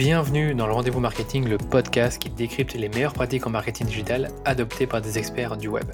Bienvenue dans le Rendez-vous Marketing, le podcast qui décrypte les meilleures pratiques en marketing digital adoptées par des experts du web.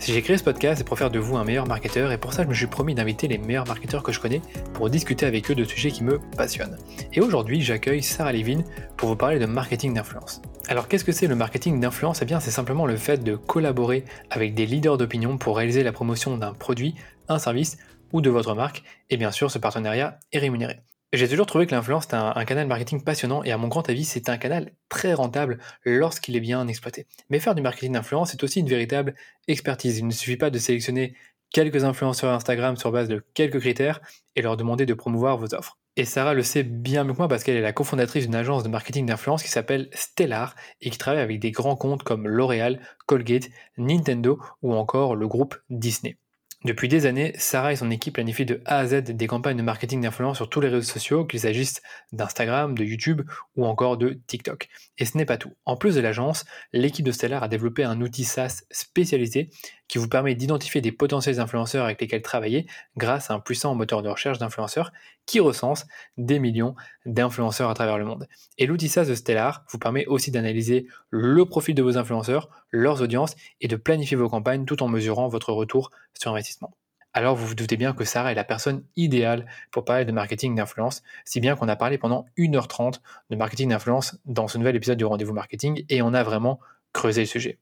Si j'ai créé ce podcast, c'est pour faire de vous un meilleur marketeur et pour ça, je me suis promis d'inviter les meilleurs marketeurs que je connais pour discuter avec eux de sujets qui me passionnent. Et aujourd'hui, j'accueille Sarah Levin pour vous parler de marketing d'influence. Alors qu'est-ce que c'est le marketing d'influence? Eh bien, c'est simplement le fait de collaborer avec des leaders d'opinion pour réaliser la promotion d'un produit, un service ou de votre marque, et bien sûr, ce partenariat est rémunéré. J'ai toujours trouvé que l'influence est un, canal marketing passionnant et à mon grand avis, c'est un canal très rentable lorsqu'il est bien exploité. Mais faire du marketing d'influence, c'est aussi une véritable expertise. Il ne suffit pas de sélectionner quelques influenceurs Instagram sur base de quelques critères et leur demander de promouvoir vos offres. Et Sarah le sait bien mieux que moi parce qu'elle est la cofondatrice d'une agence de marketing d'influence qui s'appelle Stellar et qui travaille avec des grands comptes comme L'Oréal, Colgate, Nintendo ou encore le groupe Disney. Depuis des années, Sarah et son équipe planifient de A à Z des campagnes de marketing d'influence sur tous les réseaux sociaux, qu'il s'agisse d'Instagram, de YouTube ou encore de TikTok. Et ce n'est pas tout. En plus de l'agence, l'équipe de Stellar a développé un outil SaaS spécialisé qui vous permet d'identifier des potentiels influenceurs avec lesquels travailler grâce à un puissant moteur de recherche d'influenceurs qui recense des millions d'influenceurs à travers le monde. Et l'outil SaaS de Stellar vous permet aussi d'analyser le profil de vos influenceurs, leurs audiences et de planifier vos campagnes tout en mesurant votre retour sur investissement. Alors vous vous doutez bien que Sarah est la personne idéale pour parler de marketing d'influence, si bien qu'on a parlé pendant 1h30 de marketing d'influence dans ce nouvel épisode du rendez-vous marketing et on a vraiment creusé le sujet.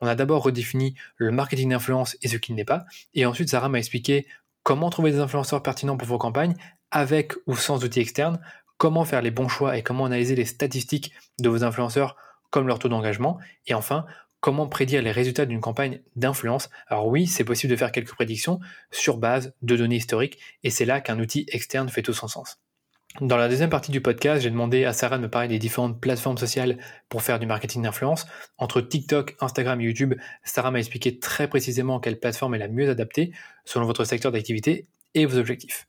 On a d'abord redéfini le marketing d'influence et ce qu'il n'est pas, et ensuite Sarah m'a expliqué comment trouver des influenceurs pertinents pour vos campagnes, avec ou sans outils externes, comment faire les bons choix et comment analyser les statistiques de vos influenceurs comme leur taux d'engagement, et enfin, comment prédire les résultats d'une campagne d'influence. Alors oui, c'est possible de faire quelques prédictions sur base de données historiques, et c'est là qu'un outil externe fait tout son sens. Dans la deuxième partie du podcast, j'ai demandé à Sarah de me parler des différentes plateformes sociales pour faire du marketing d'influence. Entre TikTok, Instagram et YouTube, Sarah m'a expliqué très précisément quelle plateforme est la mieux adaptée selon votre secteur d'activité et vos objectifs.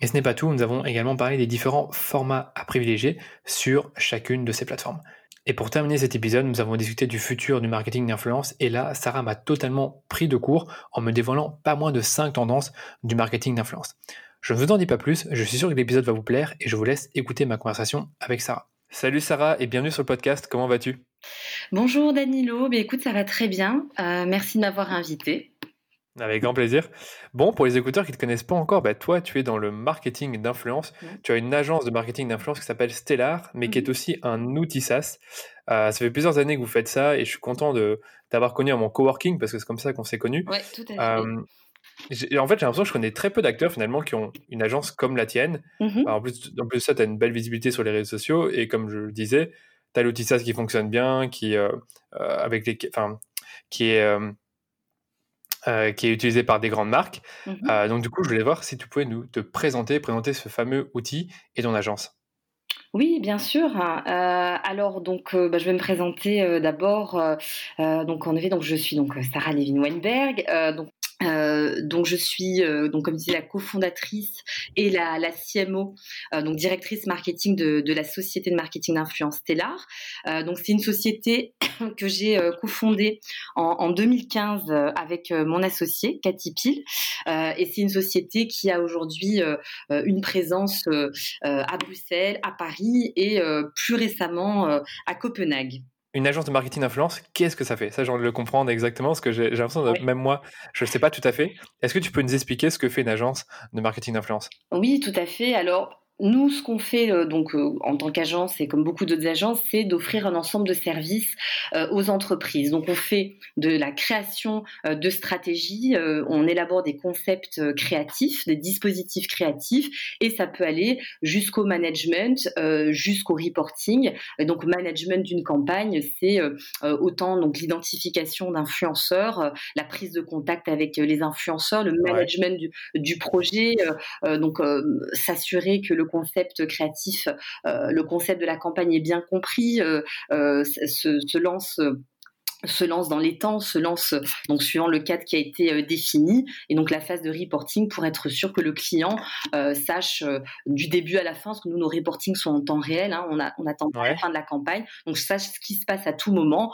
Et ce n'est pas tout, nous avons également parlé des différents formats à privilégier sur chacune de ces plateformes. Et pour terminer cet épisode, nous avons discuté du futur du marketing d'influence et là, Sarah m'a totalement pris de court en me dévoilant pas moins de 5 tendances du marketing d'influence. Je ne vous en dis pas plus, je suis sûr que l'épisode va vous plaire et je vous laisse écouter ma conversation avec Sarah. Salut Sarah et bienvenue sur le podcast, comment vas-tu? Bonjour Danilo, bah, écoute ça va très bien, euh, merci de m'avoir invité. Avec grand plaisir. Bon, pour les écouteurs qui ne te connaissent pas encore, bah, toi, tu es dans le marketing d'influence. Tu as une agence de marketing d'influence qui s'appelle Stellar, mais qui est mhm. aussi un outil SaaS. Euh, ça fait plusieurs années que vous faites ça et je suis content de t'avoir connu à mon coworking parce que c'est comme ça qu'on s'est connus. Oui, tout à fait. Euh, en fait, j'ai l'impression que je connais très peu d'acteurs finalement qui ont une agence comme la tienne. Mhm. en, plus, en plus de ça, tu as une belle visibilité sur les réseaux sociaux et comme je le disais, tu as l'outil SaaS qui fonctionne bien, qui, euh, euh, avec les, qui est. Euh, qui est utilisé par des grandes marques. Mhm. donc du coup, je voulais voir si tu pouvais nous te présenter, présenter ce fameux outil et ton agence. Oui, bien sûr. alors donc, bah, je vais me présenter d'abord. donc en effet, donc je suis donc Sarah Levin Weinberg. donc euh, donc je suis euh, donc comme disais la cofondatrice et la, la CMO euh, donc directrice marketing de, de, la société de marketing d'influence Stellar. Donc c'est une société que j'ai cofondée en, en, 2015 avec mon associé Cathy Pil et c'est une société qui a aujourd'hui une présence à Bruxelles, à Paris et plus récemment à Copenhague une agence de marketing d'influence, qu'est-ce que ça fait? Ça, j'ai envie de le comprendre exactement, parce que j'ai l'impression, même moi, je ne sais pas tout à fait. Est-ce que tu peux nous expliquer ce que fait une agence de marketing d'influence Oui, tout à fait. Alors, nous, ce qu'on fait euh, donc euh, en tant qu'agence et comme beaucoup d'autres agences, c'est d'offrir un ensemble de services euh, aux entreprises. Donc, on fait de la création de stratégies, on élabore des concepts créatifs, des dispositifs créatifs, et ça peut aller jusqu'au management, jusqu'au reporting. donc, management d'une campagne, c'est autant donc l'identification d'influenceurs, la prise de contact avec les influenceurs, le management du, du, projet, donc s'assurer que le concept créatif, euh, le concept de la campagne est bien compris, euh, euh, se, lance se lance dans les temps, se lance donc suivant le cadre qui a été euh, défini et donc la phase de reporting pour être sûr que le client euh, sache euh, du début à la fin, parce que nous nos reportings sont en temps réel, hein, on, a, on attend pas la fin de la campagne, donc sache ce qui se passe à tout moment,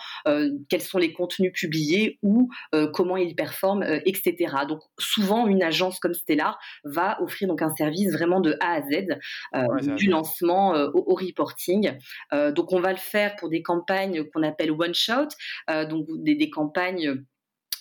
quels sont les contenus publiés ou comment ils performent, etc. Donc souvent une agence comme Stellar va offrir donc un service vraiment de A à Z, du lancement au, au, reporting. donc on va le faire pour des campagnes qu'on appelle one shot. Euh, donc des, campagnes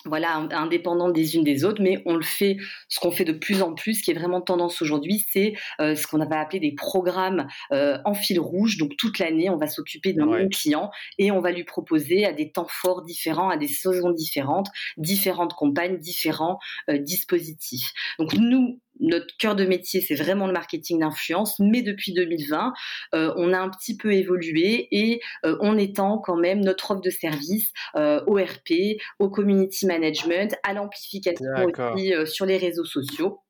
voilà, indépendantes des unes des autres, mais on le fait, ce qu'on fait de plus en plus, ce qui est vraiment tendance aujourd'hui, c'est euh, ce qu'on va appeler des programmes euh, en fil rouge. Donc toute l'année, on va s'occuper d'un client et on va lui proposer à des temps forts différents, à des saisons différentes, différentes campagnes, différents dispositifs. Donc nous, notre cœur de métier, c'est vraiment le marketing d'influence, mais depuis 2020, euh, on a un petit peu évolué et euh, on étend quand même notre offre de service euh, au RP, au community management, à l'amplification aussi sur les réseaux sociaux.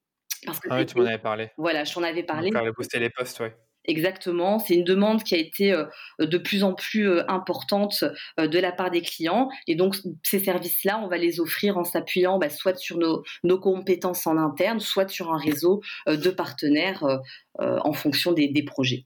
Parce que ah oui, tu m'en avais parlé. Voilà, je t'en avais parlé. Faire booster les posts, ouais. Exactement, c'est une demande qui a été euh, de plus en plus euh, importante euh, de la part des clients et donc ces services-là, on va les offrir en s'appuyant bah, soit sur nos, compétences en interne, soit sur un réseau de partenaires en fonction des, projets.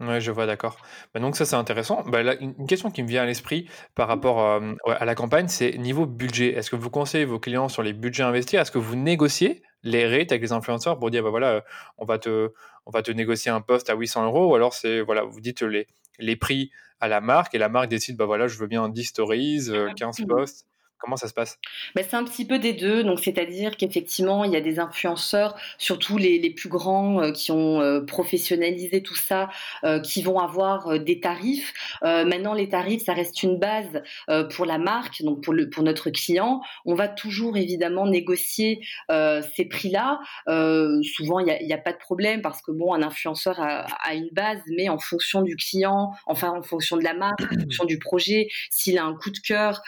Ouais, je vois, d'accord. Bah, donc ça, c'est intéressant. Bah, une question qui me vient à l'esprit par rapport à la campagne, c'est niveau budget. Est-ce que vous conseillez vos clients sur les budgets à investir Est-ce que vous négociez les rates avec les influenceurs pour dire, bah voilà, on va te, on va te négocier un poste à 800 euros, ou alors c'est, voilà, vous dites les, les prix à la marque et la marque décide, bah voilà, je veux bien 10 stories, 15 posts. Comment ça se passe? Ben, C'est un petit peu des deux. Donc, c'est-à-dire qu'effectivement, il y a des influenceurs, surtout les, les plus grands, euh, qui ont euh, professionnalisé tout ça, euh, qui vont avoir des tarifs. maintenant, les tarifs, ça reste une base pour la marque, donc pour, le, pour notre client. On va toujours évidemment négocier ces prix-là. souvent, il n'y a, a, pas de problème parce que bon, un influenceur a, a, une base, mais en fonction du client, enfin en fonction de la marque, en fonction du projet, s'il a un coup de cœur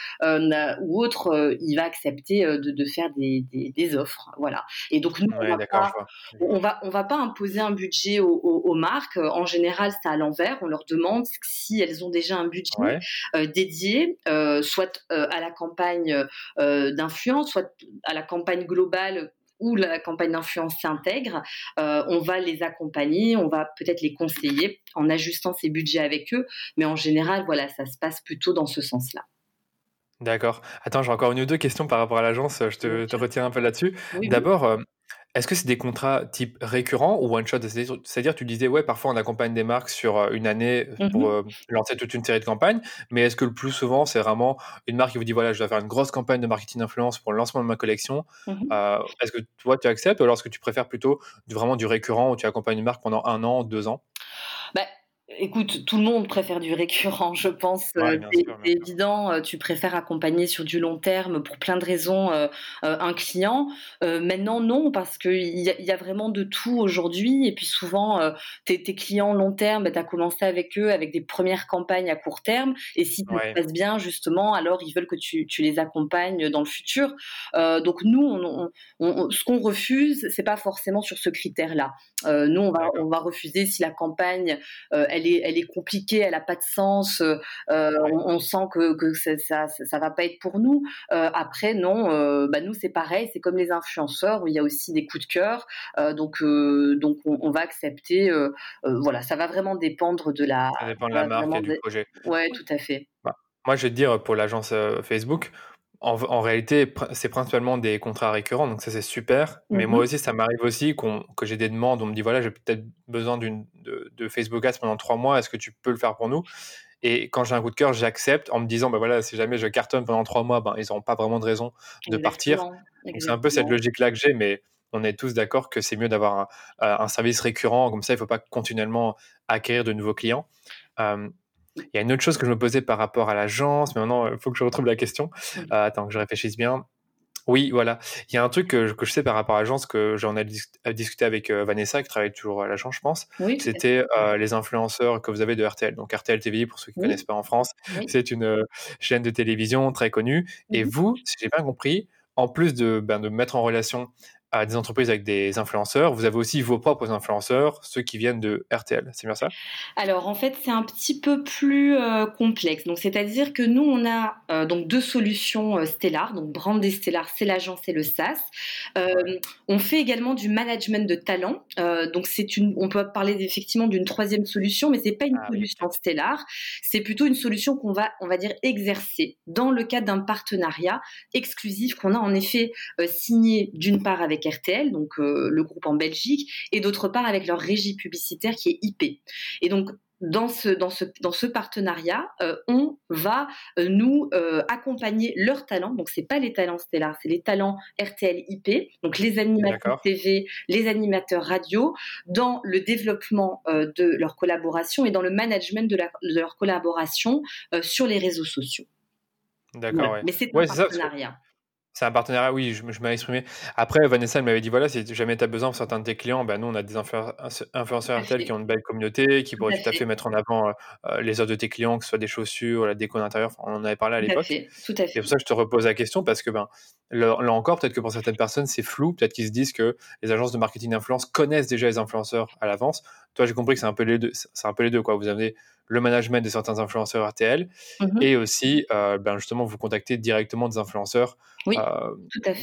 ou euh, il va accepter euh, de, faire des, offres. Voilà. Et donc nous, on, va on, va, pas imposer un budget aux, marques. En général, c'est à l'envers. On leur demande si elles ont déjà un budget euh, dédié, soit à la campagne d'influence, soit à la campagne globale où la campagne d'influence s'intègre, on va les accompagner, on va peut-être les conseiller en ajustant ces budgets avec eux, mais en général, voilà, ça se passe plutôt dans ce sens-là. D'accord. Attends, j'ai encore une ou deux questions par rapport à l'agence. Je te, retiens un peu là-dessus. D'abord, euh, est-ce que c'est des contrats type récurrent ou one shot? C'est-à-dire, tu disais, ouais, parfois on accompagne des marques sur euh, une année pour euh, lancer toute une série de campagnes, mais est-ce que le plus souvent, c'est vraiment une marque qui vous dit, voilà, je dois faire une grosse campagne de marketing d'influence pour le lancement de ma collection mmh Est-ce que toi, tu acceptes ou alors est-ce que tu préfères plutôt vraiment du récurrent où tu accompagnes une marque pendant un an, deux ans? Bah, Écoute, tout le monde préfère du récurrent, je pense. Euh, c'est évident, euh, tu préfères accompagner sur du long terme pour plein de raisons euh, un client. maintenant, non, parce qu'il y, y, a vraiment de tout aujourd'hui. Et puis souvent, tes, tes, clients long terme, bah, tu as commencé avec eux avec des premières campagnes à court terme. Et si tout se passe bien, justement, alors ils veulent que tu, tu les accompagnes dans le futur. donc nous, on, on, ce qu'on refuse, c'est pas forcément sur ce critère-là. nous, on va, on va refuser si la campagne, elle elle est, compliquée, elle n'a pas de sens. Euh, euh, on, sent que, ça, ça, va pas être pour nous. Euh, après, non, bah nous c'est pareil, c'est comme les influenceurs où il y a aussi des coups de cœur. donc, donc on, va accepter. voilà, ça va vraiment dépendre de la. Ça dépend de la marque et du projet. Ouais, tout à fait. Bah, moi, je vais te dire pour l'agence Facebook en, réalité, c'est principalement des contrats récurrents, donc ça c'est super. Mais moi mhm. aussi, ça m'arrive aussi que j'ai des demandes, on me dit voilà, j'ai peut-être besoin de, de, Facebook Ads pendant trois mois, est-ce que tu peux le faire pour nous? Et quand j'ai un coup de cœur, j'accepte en me disant bah voilà, si jamais je cartonne pendant trois mois, ben, ils n'auront pas vraiment de raison de partir. Donc c'est un peu cette logique-là que j'ai, mais on est tous d'accord que c'est mieux d'avoir un, service récurrent, comme ça il ne faut pas continuellement acquérir de nouveaux clients. Euh, il y a une autre chose que je me posais par rapport à l'agence, mais maintenant, il faut que je retrouve la question. Euh, attends, que je réfléchisse bien. Oui, voilà. Il y a un truc que, je sais par rapport à l'agence que j'en ai discuté avec euh, Vanessa, qui travaille toujours à l'agence, je pense. C'était euh, les influenceurs que vous avez de RTL. Donc RTL TV, pour ceux qui ne connaissent pas en France, c'est une chaîne de télévision très connue. Et vous, si j'ai bien compris, en plus de, ben, de mettre en relation à des entreprises avec des influenceurs, vous avez aussi vos propres influenceurs, ceux qui viennent de RTL, c'est bien ça? Alors en fait, c'est un petit peu plus euh, complexe. Donc c'est-à-dire que nous, on a euh, donc deux solutions euh, Stellar. Donc Brand Stellar, c'est l'agence et le SaaS. on fait également du management de talent. donc c'est une, on peut parler effectivement d'une troisième solution, mais c'est pas une ah solution Stellar. C'est plutôt une solution qu'on va, on va dire, exercer dans le cadre d'un partenariat exclusif qu'on a en effet signé d'une part avec RTL, donc euh, le groupe en Belgique, et d'autre part avec leur régie publicitaire qui est IP. Et donc dans ce, dans ce, dans ce partenariat, euh, on va euh, nous accompagner leurs talents. Donc, c'est pas les talents Stellar, c'est les talents RTL IP, donc les animateurs TV, les animateurs radio, dans le développement de leur collaboration et dans le management de, leur collaboration sur les réseaux sociaux. D'accord, Mais c'est un partenariat. C'est un partenariat, oui, je, je m'avais exprimé. Après, Vanessa, elle m'avait dit voilà, si jamais tu as besoin pour certains de tes clients, ben nous, on a des influenceurs RTL qui ont une belle communauté, qui pourraient tout à fait mettre en avant euh, les offres de tes clients, que ce soit des chaussures, la déco d'intérieur. on en avait parlé à l'époque. Tout à fait. C'est pour ça que je te repose la question, parce que ben, là, encore, peut-être que pour certaines personnes, c'est flou. Peut-être qu'ils se disent que les agences de marketing d'influence connaissent déjà les influenceurs à l'avance. Toi, j'ai compris que c'est un peu les deux. C'est un peu les deux, quoi. Vous avez le management de certains influenceurs RTL mhm. et aussi euh, ben justement vous contacter directement des influenceurs oui, euh,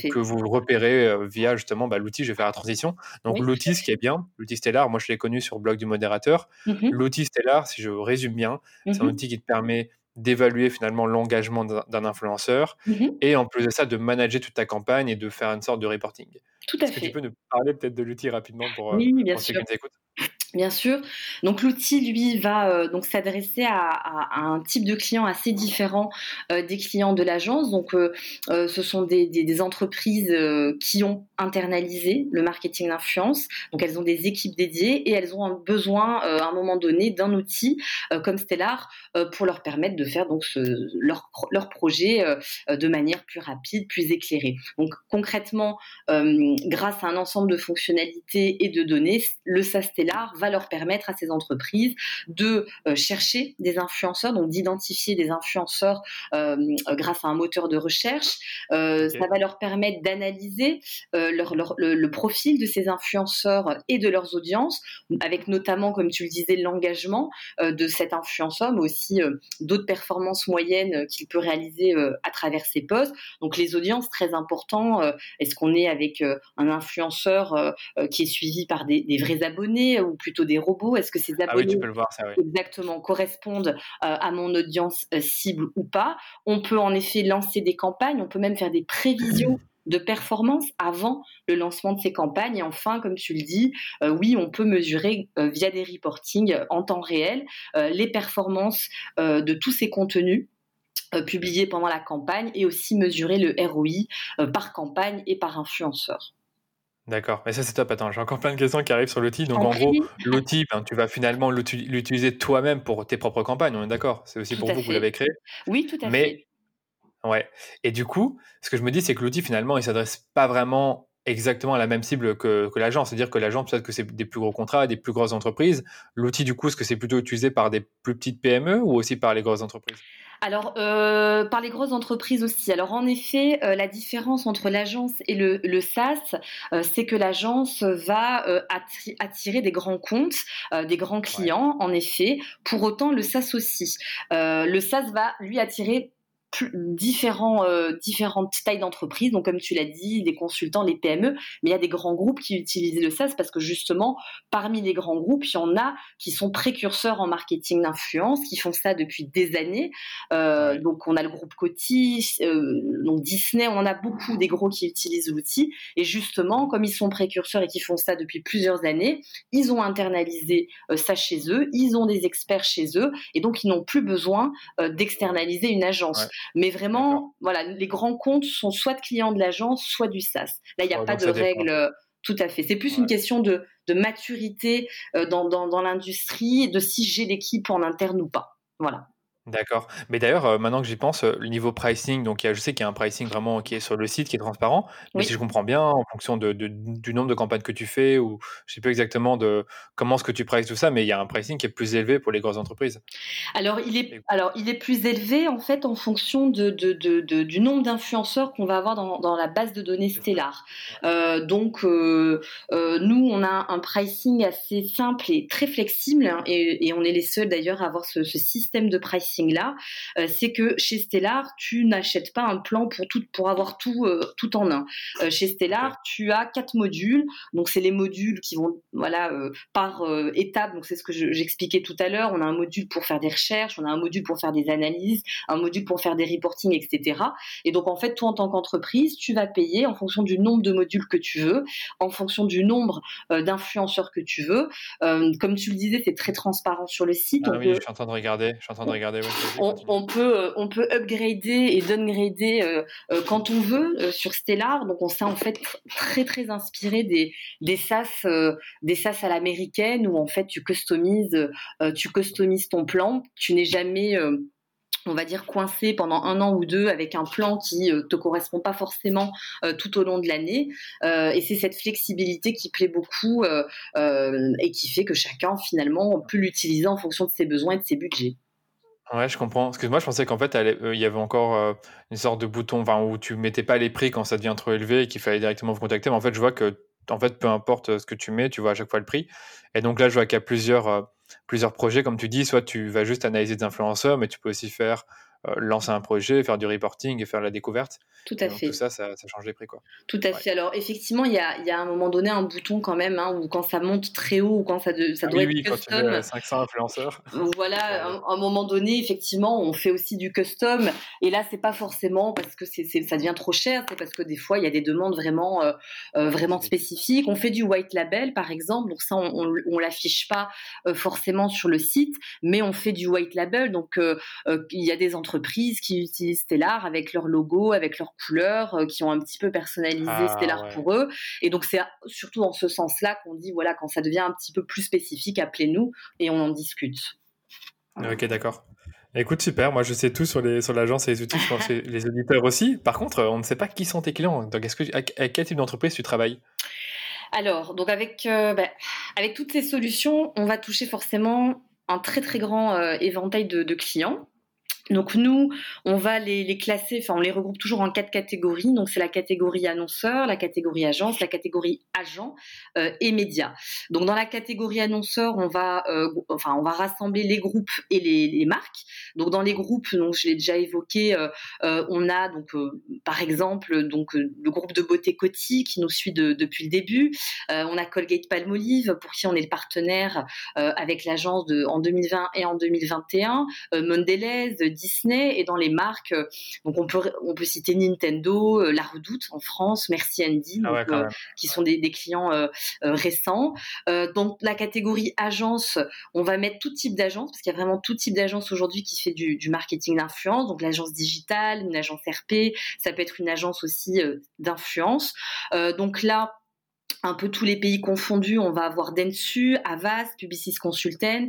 que vous repérez euh, via justement bah, l'outil. Je vais faire la transition. Donc l'outil, ce qui est bien, l'outil Stellar, moi je l'ai connu sur le blog du modérateur. Mhm. L'outil Stellar, si je résume bien, c'est un mhm. outil qui te permet d'évaluer finalement l'engagement d'un influenceur et en plus de ça de manager toute ta campagne et de faire une sorte de reporting. Tout à Est-ce que tu peux nous parler peut-être de l'outil rapidement pour, oui, bien sûr. ceux qui nous écoutent? Bien sûr. Donc l'outil, lui, va euh, donc s'adresser à, un type de client assez différent euh, des clients de l'agence. Donc euh, ce sont des, entreprises qui ont internalisé le marketing d'influence. Donc elles ont des équipes dédiées et elles ont besoin à un moment donné d'un outil comme Stellar pour leur permettre de faire donc leur, projet de manière plus rapide, plus éclairée. Donc concrètement, grâce à un ensemble de fonctionnalités et de données, le SaaS Stellar va leur permettre à ces entreprises de euh, chercher des influenceurs, donc d'identifier des influenceurs euh, grâce à un moteur de recherche. Euh, ça va leur permettre d'analyser leur, le, profil de ces influenceurs et de leurs audiences, avec notamment, comme tu le disais, l'engagement de cet influenceur, mais aussi d'autres performances moyennes qu'il peut réaliser à travers ses posts. Donc les audiences, très important. Est-ce qu'on est avec un influenceur qui est suivi par des, des vrais abonnés ou plus plutôt des robots? Est-ce que ces abonnés exactement correspondent euh, à mon audience euh, cible ou pas? On peut en effet lancer des campagnes, on peut même faire des prévisions de performance avant le lancement de ces campagnes. Et enfin, comme tu le dis, euh, oui, on peut mesurer via des reportings en temps réel les performances de tous ces contenus publiés pendant la campagne et aussi mesurer le ROI par campagne et par influenceur. D'accord, mais ça c'est top. Attends, j'ai encore plein de questions qui arrivent sur l'outil. Donc en, gros, l'outil, ben, tu vas finalement l'utiliser toi-même pour tes propres campagnes, on est d'accord C'est aussi pour vous que vous l'avez créé Oui, tout à mais, fait. Ouais. Et du coup, ce que je me dis, c'est que l'outil finalement, il s'adresse pas vraiment exactement à la même cible que, que l'agence. C'est-à-dire que l'agence, peut-être que c'est des plus gros contrats, des plus grosses entreprises. L'outil, du coup, est-ce que c'est plutôt utilisé par des plus petites PME ou aussi par les grosses entreprises? Alors, euh, par les grosses entreprises aussi. Alors, en effet, euh, la différence entre l'agence et le, le SaaS, euh, c'est que l'agence va attirer des grands comptes, des grands clients, en effet. Pour autant, le SaaS aussi. le SaaS va, lui, attirer différents, euh, différentes tailles d'entreprises. Donc, comme tu l'as dit, des consultants, les PME, mais il y a des grands groupes qui utilisent le SaaS parce que justement, parmi les grands groupes, il y en a qui sont précurseurs en marketing d'influence, qui font ça depuis des années. Euh, donc, on a le groupe Coty, euh, donc Disney, on en a beaucoup des gros qui utilisent l'outil. Et justement, comme ils sont précurseurs et qui font ça depuis plusieurs années, ils ont internalisé ça chez eux, ils ont des experts chez eux, et donc ils n'ont plus besoin d'externaliser une agence. Mais vraiment, voilà, les grands comptes sont soit de clients de l'agence, soit du SaaS. Là, il n'y a pas de règle. Euh, tout à fait. C'est plus une question de, maturité euh, dans, dans, l'industrie, de si j'ai l'équipe en interne ou pas. Voilà. D'accord. Mais d'ailleurs, euh, maintenant que j'y pense, euh, le niveau pricing, donc il y a, je sais qu'il y a un pricing vraiment qui est sur le site, qui est transparent, mais si je comprends bien, en fonction de, de- du nombre de campagnes que tu fais, ou je sais plus exactement de comment est-ce que tu prices tout ça, mais il y a un pricing qui est plus élevé pour les grosses entreprises. Alors il est, alors, il est plus élevé en fait en fonction de, de- de- de- du nombre d'influenceurs qu'on va avoir dans, dans la base de données Stellar. Euh, donc, euh, euh, nous, on a un pricing assez simple et très flexible, hein, et, et on est les seuls d'ailleurs à avoir ce, ce système de pricing là. Euh, c'est que chez Stellar, tu n'achètes pas un plan pour tout, pour avoir tout, euh, tout en un. Euh, chez Stellar, tu as quatre modules. Donc, c'est les modules qui vont, voilà, par étape. Donc, c'est ce que je- j'expliquais tout à l'heure. On a un module pour faire des recherches, on a un module pour faire des analyses, un module pour faire des reporting, etc. Et donc, en fait, toi, en tant qu'entreprise, tu vas payer en fonction du nombre de modules que tu veux, en fonction du nombre d'influenceurs que tu veux. Comme tu le disais, c'est très transparent sur le site. Ah oui, peut- je suis en train de regarder, je suis en train de regarder. ouais, vas-y, on, continue. on peut euh, on peut upgrader et downgrader euh, euh, quand on veut sur Stellar donc on s'est en fait tr- très très inspiré des des SaaS des SaaS à l'américaine où en fait tu customises tu customises ton plan tu n'es jamais on va dire coincé pendant un an ou deux avec un plan qui te correspond pas forcément euh, tout au long de l'année Euh, et c'est cette flexibilité qui plaît beaucoup euh, et qui fait que chacun finalement peut l'utiliser en fonction de ses besoins et de ses budgets. Ouais, je comprends. Parce que moi, je pensais qu'en fait, euh, il y avait encore euh, une sorte de bouton où tu mettais pas les prix quand ça devient trop élevé et qu'il fallait directement vous contacter. Mais en fait, je vois que, en fait, peu importe euh, ce que tu mets, tu vois à chaque fois le prix. Et donc là, je vois qu'il y a plusieurs, plusieurs projets. Comme tu dis, soit tu vas juste analyser des influenceurs, mais tu peux aussi faire euh, lancer un projet, faire du reporting et faire la découverte. Tout Et à donc, fait. tout ça, ça, ça change les prix, quoi. Tout à Ouais. fait. Alors effectivement, il y a, il y a à un moment donné un bouton quand même, hein, où quand ça monte très haut ou quand ça, de- ça Ah doit oui, être oui, quand tu custom, veux euh, 500 influenceurs. voilà, à un, moment donné, effectivement, on fait aussi du custom. Et là, c'est pas forcément parce que c'est, c'est- ça devient trop cher, c'est parce que des fois, il y a des demandes vraiment, euh, euh, vraiment spécifiques. On fait du white label, par exemple. Donc ça, on, on, on l'affiche pas euh, forcément sur le site, mais on fait du white label. Donc euh, euh, il y a des entreprises qui utilisent Stellar avec leur logo, avec leurs couleurs, euh, qui ont un petit peu personnalisé Ah, Stellar ouais. pour eux. Et donc c'est surtout dans ce sens-là qu'on dit voilà quand ça devient un petit peu plus spécifique, appelez-nous et on en discute. Ok, d'accord. Écoute, super. Moi, je sais tout sur les sur l'agence et les outils. Je pense que les auditeurs aussi. Par contre, on ne sait pas qui sont tes clients. Donc, est-ce que avec, avec quel type d'entreprise tu travailles? Alors donc avec euh, bah, avec toutes ces solutions, on va toucher forcément un très très grand euh, éventail de, de clients. Donc nous, on va les, classer, enfin on les regroupe toujours en quatre catégories. Donc c'est la catégorie annonceur, la catégorie agence, la catégorie agent euh, et médias. Donc dans la catégorie annonceur, on va, euh, enfin on va rassembler les groupes et les, marques. Donc dans les groupes, donc je l'ai déjà évoqué, euh, on a donc par exemple donc le groupe de beauté Coty qui nous suit de- depuis le début. On a Colgate Palmolive pour qui on est le partenaire avec l'agence en 2020 et en 2021. Euh, Mondelez, Disney et dans les marques, euh, donc on peut on peut citer Nintendo, euh, La Redoute en France, Merci Andy, Ah ouais, euh, qui sont des, des clients récents. Dans la catégorie agence, on va mettre tout type d'agence parce qu'il y a vraiment tout type d'agence aujourd'hui qui fait du, du marketing d'influence. Donc l'agence digitale, une agence RP, ça peut être une agence aussi d'influence. Donc là, un peu tous les pays confondus, on va avoir Dentsu, Avast, Publicis Consultant,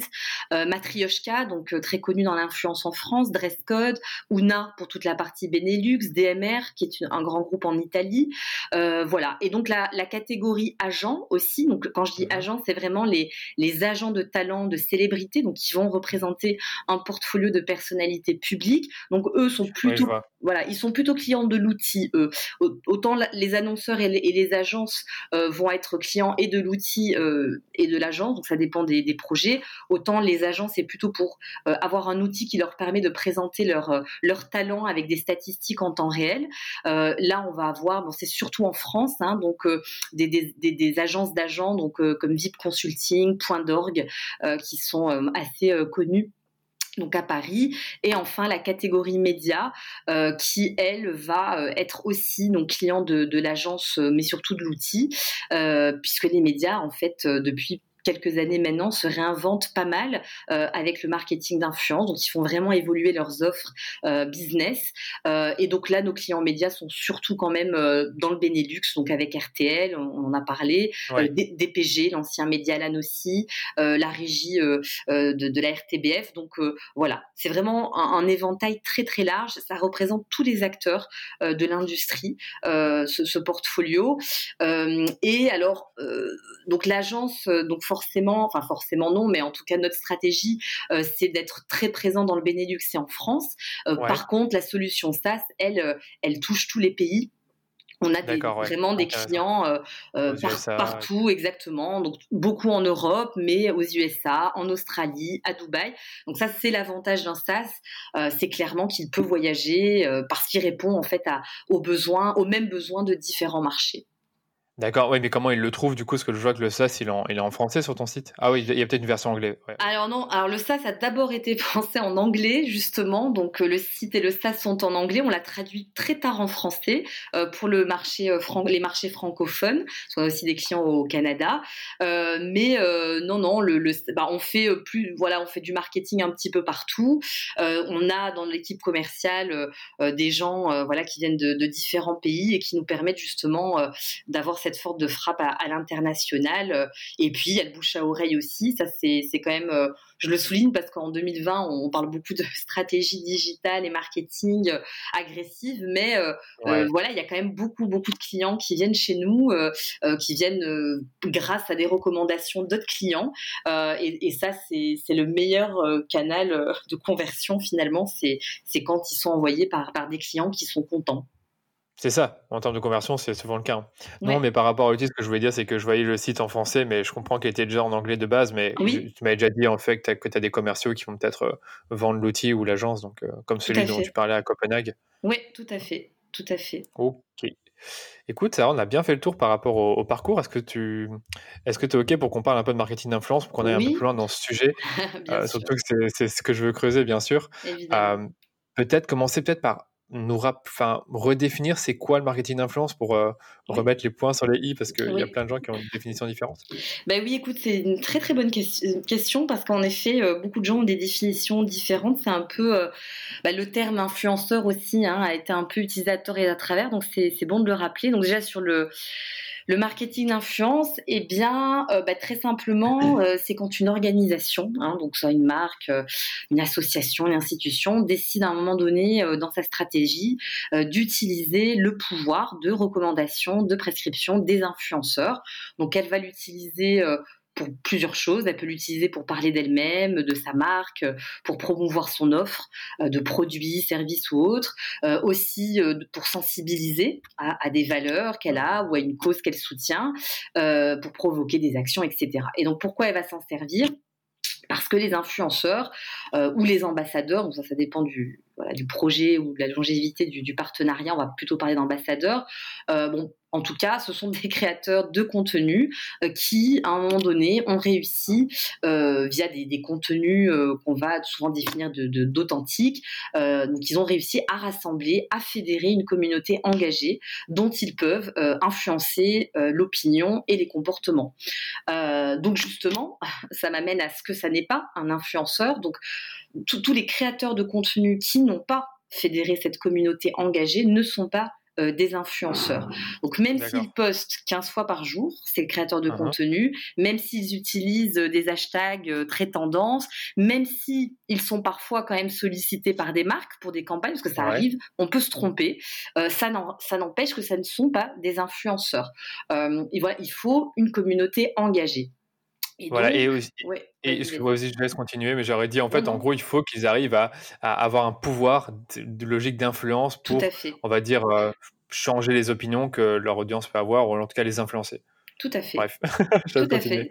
euh, Matryoshka, donc euh, très connu dans l'influence en France, Dresscode, Una pour toute la partie Benelux, DMR qui est une- un grand groupe en Italie, euh, voilà. Et donc la, la catégorie agent aussi, donc quand je dis Mhm. agent, c'est vraiment les, les agents de talent, de célébrités, donc qui vont représenter un portfolio de personnalités publiques. Donc eux sont plutôt voilà, ils sont plutôt clients de l'outil. eux. Au- Autant la- les annonceurs et les, et les agences euh, vont être clients et de l'outil euh, et de l'agence, donc ça dépend des, projets. Autant les agences, c'est plutôt pour euh, avoir un outil qui leur permet de présenter leur, euh, leur talent avec des statistiques en temps réel. Là, on va avoir, bon, c'est surtout en France, hein, donc des, des, agences d'agents, donc comme VIP Consulting, Point d'orgue, qui sont assez connues donc à Paris, et enfin la catégorie média euh, qui elle va euh, être aussi donc client de, l'agence, euh, mais surtout de l'outil, puisque les médias en fait depuis quelques années maintenant se réinventent pas mal avec le marketing d'influence. Donc, ils font vraiment évoluer leurs offres business. et donc là, nos clients médias sont surtout quand même dans le Benelux, donc avec RTL, on, en a parlé, DPG, l'ancien Medialan aussi, la régie de, la RTBF. Donc voilà, c'est vraiment un, éventail très très large. Ça représente tous les acteurs de l'industrie, ce, ce, portfolio. et alors, donc l'agence, donc forcément, enfin forcément non, mais en tout cas notre stratégie, euh, c'est d'être très présent dans le Benelux et en France. Euh, par contre, la solution SaaS, elle, euh, elle touche tous les pays. On a vraiment des clients partout, exactement. Donc beaucoup en Europe, mais aux USA, en Australie, à Dubaï. Donc ça, c'est l'avantage d'un SaaS. c'est clairement qu'il peut voyager parce qu'il répond en fait à, aux besoins, aux mêmes besoins de différents marchés. D'accord, oui, mais comment il le trouve du coup Parce que je vois que le SaaS, il est en, français sur ton site. Ah oui, il y a peut-être une version anglaise. Alors non, alors le SaaS a d'abord été pensé en anglais, justement. Donc euh, le site et le SaaS sont en anglais. On l'a traduit très tard en français euh, pour le marché, euh, les marchés francophones. On a aussi des clients au Canada. mais non, non, le, bah, on fait plus, voilà, on fait du marketing un petit peu partout. on a dans l'équipe commerciale des gens, voilà, qui viennent de, de, différents pays et qui nous permettent justement d'avoir cette cette forte de frappe à, l'international. Euh, et puis, il y a le bouche à oreille aussi. Ça, c'est quand même, euh, je le souligne parce qu'en 2020, on parle beaucoup de stratégie digitale et marketing euh, agressive, mais voilà, il y a quand même beaucoup, beaucoup de clients qui viennent chez nous, qui viennent grâce à des recommandations d'autres clients. Et, ça, c'est le meilleur canal de conversion finalement. C'est quand ils sont envoyés par, par des clients qui sont contents. C'est ça, en termes de conversion, c'est souvent le cas. Hein. Non, mais par rapport à l'outil, ce que je voulais dire, c'est que je voyais le site en français, mais je comprends qu'il était déjà en anglais de base, mais tu m'avais déjà dit en fait que tu as, des commerciaux qui vont peut-être euh, vendre l'outil ou l'agence, donc euh, comme celui dont tu parlais à Copenhague. Oui, tout à fait, tout à fait. Ok. Écoute, ça, on a bien fait le tour par rapport au, parcours. Est-ce que tu est-ce que es OK pour qu'on parle un peu de marketing d'influence, pour qu'on aille un peu plus loin dans ce sujet? Euh, Surtout que c'est ce que je veux creuser, bien sûr. peut-être commencer peut-être par nous enfin, redéfinir c'est quoi le marketing d'influence pour euh, remettre les points sur les i parce qu'il y a plein de gens qui ont une définition différente. Bah oui, écoute, c'est une très très bonne question parce qu'en effet, euh, beaucoup de gens ont des définitions différentes. C'est un peu euh, bah, le terme influenceur aussi hein, a été un peu utilisateur et à travers, donc c'est bon de le rappeler. Donc déjà sur le le marketing d'influence, eh bien, euh, bah, très simplement, euh, c'est quand une organisation, hein, donc soit une marque, euh, une association, une institution, décide à un moment donné dans sa stratégie d'utiliser le pouvoir de recommandation, de prescription des influenceurs. Donc, elle va l'utiliser pour plusieurs choses. Elle peut l'utiliser pour parler d'elle-même, de sa marque, pour promouvoir son offre euh, de produits, services ou autres, euh, aussi euh, pour sensibiliser à, des valeurs qu'elle a ou à une cause qu'elle soutient, pour provoquer des actions, etc. Et donc pourquoi elle va s'en servir? Parce que les influenceurs ou les ambassadeurs, ça, ça dépend du, du projet ou de la longévité du, partenariat, on va plutôt parler d'ambassadeurs, bon, en tout cas, ce sont des créateurs de contenu euh, qui, à un moment donné, ont réussi, euh, via des, contenus euh, qu'on va souvent définir d'authentiques, de, donc ils ont réussi à rassembler, à fédérer une communauté engagée dont ils peuvent influencer l'opinion et les comportements. donc justement, ça m'amène à ce que ça n'est pas un influenceur. Donc tous les créateurs de contenu qui n'ont pas fédéré cette communauté engagée ne sont pas euh, des influenceurs. Donc même s'ils postent 15 fois par jour, ces créateurs de contenu, même s'ils utilisent euh, des hashtags euh, très tendances, même s'ils sont parfois quand même sollicités par des marques pour des campagnes, parce que ça arrive, on peut se tromper, ça n'empêche que ça ne sont pas des influenceurs. et voilà, il faut une communauté engagée. Et voilà, et aussi, et je, je laisse continuer, mais j'aurais dit en fait, en gros, il faut qu'ils arrivent à, avoir un pouvoir de, logique d'influence pour, on va dire, euh, changer les opinions que leur audience peut avoir, ou en tout cas les influencer. Tout à fait. Bref, Tout à fait.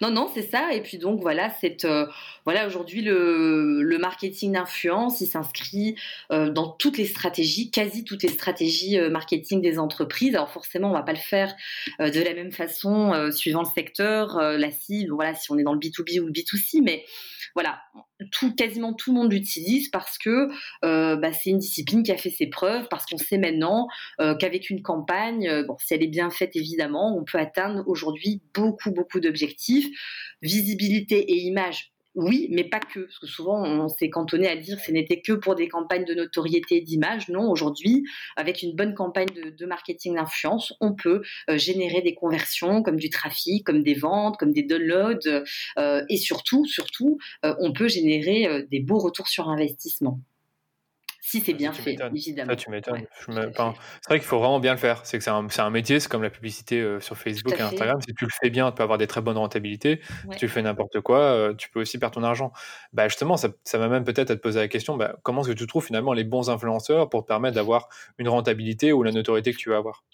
Non, non, c'est ça. Et puis donc voilà, c'est euh, voilà aujourd'hui le, le, marketing d'influence, il s'inscrit euh, dans toutes les stratégies, quasi toutes les stratégies euh, marketing des entreprises. Alors forcément, on va pas le faire de la même façon suivant le secteur, la cible. Voilà, si on est dans le B 2 B ou le B 2 C, mais voilà, quasiment tout le monde l'utilise parce que euh, bah, c'est une discipline qui a fait ses preuves, parce qu'on sait maintenant euh, qu'avec une campagne, euh, bon, si elle est bien faite évidemment, on peut atteindre aujourd'hui beaucoup, beaucoup d'objectifs objectifs. Visibilité et image, oui, mais pas que, parce que souvent on s'est cantonné à dire que ce n'était que pour des campagnes de notoriété et d'image. Non, aujourd'hui, avec une bonne campagne de, marketing d'influence, on peut euh, générer des conversions comme du trafic, comme des ventes, comme des downloads, euh, et surtout, surtout, euh, on peut générer des beaux retours sur investissement. Si c'est bien fait, évidemment. tu m'étonnes. c'est vrai qu'il faut vraiment bien le faire. C'est que c'est un, un, métier, c'est comme la publicité euh, sur Facebook et Instagram. Si tu le fais bien, tu peux avoir des très bonnes rentabilités. Si tu fais n'importe quoi, euh, tu peux aussi perdre ton argent. Bah, justement, ça, ça m'amène peut-être à te poser la question bah, comment est-ce que tu trouves finalement les bons influenceurs pour te permettre d'avoir une rentabilité ou la notoriété que tu veux avoir?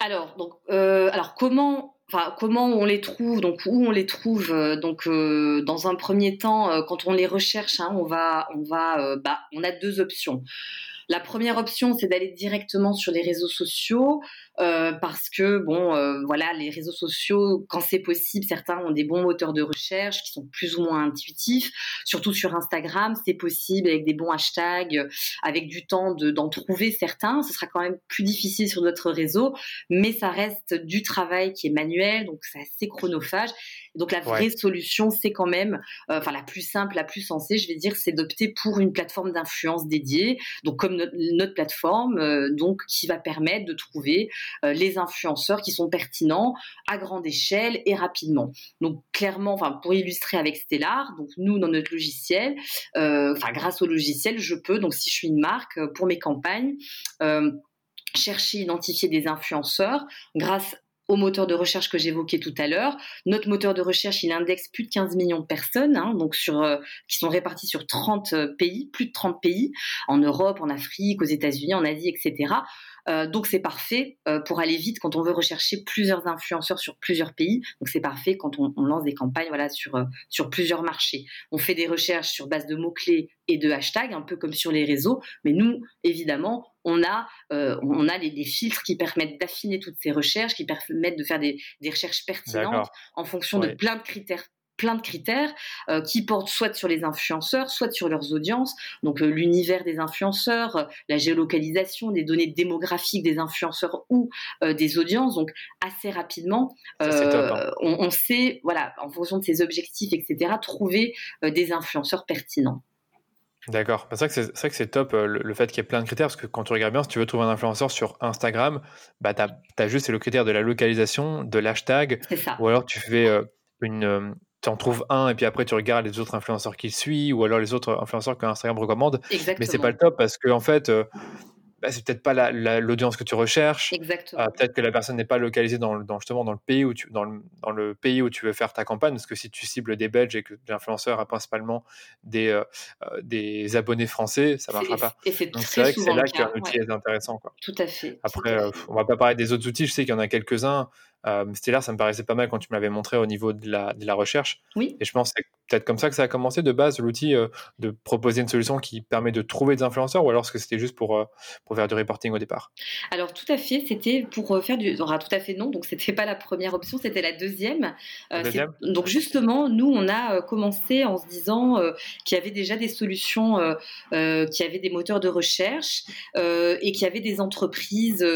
Alors, donc, euh, alors comment comment on les trouve, donc où on les trouve. Euh, donc, euh, dans un premier temps, euh, quand on les recherche, hein, on va, on va, bah, on a deux options. La première option, c'est d'aller directement sur les réseaux sociaux. Euh, parce que bon, euh, voilà, les réseaux sociaux, quand c'est possible, certains ont des bons moteurs de recherche qui sont plus ou moins intuitifs. Surtout sur Instagram, c'est possible avec des bons hashtags, avec du temps d'en trouver certains. Ce sera quand même plus difficile sur d'autres réseaux, mais ça reste du travail qui est manuel, donc c'est assez chronophage. Donc la vraie solution, c'est quand même, euh, enfin la plus simple, la plus sensée, je vais dire, c'est d'opter pour une plateforme d'influence dédiée, donc comme notre, plateforme, donc qui va permettre de trouver euh, les influenceurs qui sont pertinents à grande échelle et rapidement. Donc clairement, enfin pour illustrer avec Stellar, donc nous dans notre logiciel, euh, enfin grâce au logiciel, je peux donc si je suis une marque euh, pour mes campagnes chercher, identifier des influenceurs grâce au moteur de recherche que j'évoquais tout à l'heure. Notre moteur de recherche, il indexe plus de 15 millions de personnes, hein, donc sur, qui sont réparties sur 30 pays, plus de 30 pays, en Europe, en Afrique, aux États-Unis, en Asie, etc. Euh, donc c'est parfait euh, pour aller vite quand on veut rechercher plusieurs influenceurs sur plusieurs pays. Donc c'est parfait quand on, lance des campagnes voilà sur euh, sur plusieurs marchés. On fait des recherches sur base de mots clés et de hashtags, un peu comme sur les réseaux. Mais nous, évidemment, on a on a les, filtres qui permettent d'affiner toutes ces recherches, qui permettent de faire des, des recherches pertinentes en fonction de plein de critères plein de critères euh, qui portent soit sur les influenceurs, soit sur leurs audiences, donc euh, l'univers des influenceurs, euh, la géolocalisation, des données démographiques des influenceurs ou des audiences. Donc assez rapidement, hein. on, sait, voilà, en fonction de ses objectifs, etc., trouver des influenceurs pertinents. D'accord. Bah, c'est vrai que c'est top le, fait qu'il y ait plein de critères, parce que quand tu regardes bien, si tu veux trouver un influenceur sur Instagram, bah, tu as, juste le critère de la localisation, de l'hashtag, ou alors tu fais une, tu en trouves un et puis après tu regardes les autres influenceurs qui suivent ou alors les autres influenceurs que Instagram recommande. Exactement. Mais c'est pas le top parce que en fait, euh, bah, c'est peut-être pas l'audience que tu recherches. Exactement. Euh, peut-être que la personne n'est pas localisée dans, justement dans le pays où tu dans le, dans le, pays où tu veux faire ta campagne parce que si tu cibles des Belges et que l'influenceur a principalement des euh, des abonnés français, ça marchera pas. Et c'est vrai que c'est là qu'un outil est intéressant quoi. Tout à fait. Après, on va pas parler des autres outils. Je sais qu'il y en a quelques-uns. Euh, Stellar, ça me paraissait pas mal quand tu me l'avais montré au niveau de la, de la recherche. Oui. Et je pense que c'est peut-être comme ça que ça a commencé de base, l'outil euh, de proposer une solution qui permet de trouver des influenceurs ou alors est-ce que c'était juste pour, euh, pour faire du reporting au départ? Alors tout à fait, c'était pour faire du... tout à fait non, donc c'était pas la première option, c'était la deuxième. donc justement, nous, on a commencé en se disant qu'il y avait déjà des solutions, qui avaient des moteurs de recherche et qu'il y avait des entreprises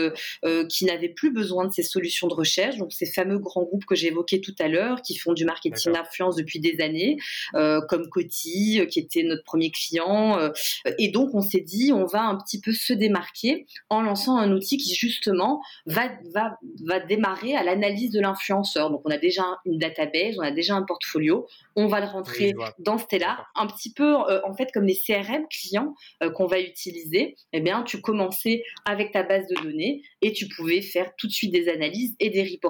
qui n'avaient plus besoin de ces solutions de recherche donc ces fameux grands groupes que j'évoquais tout à l'heure, qui font du marketing d'influence depuis des années, euh, comme Coty, euh, qui était notre premier client. Euh, et donc on s'est dit, on va un petit peu se démarquer en lançant un outil qui justement va, va, va démarrer à l'analyse de l'influenceur. Donc on a déjà une database, on a déjà un portfolio, on va le rentrer dans Stella, un petit peu en fait comme les CRM clients qu'on va utiliser. Eh bien, tu commençais avec ta base de données et tu pouvais faire tout de suite des analyses et des reports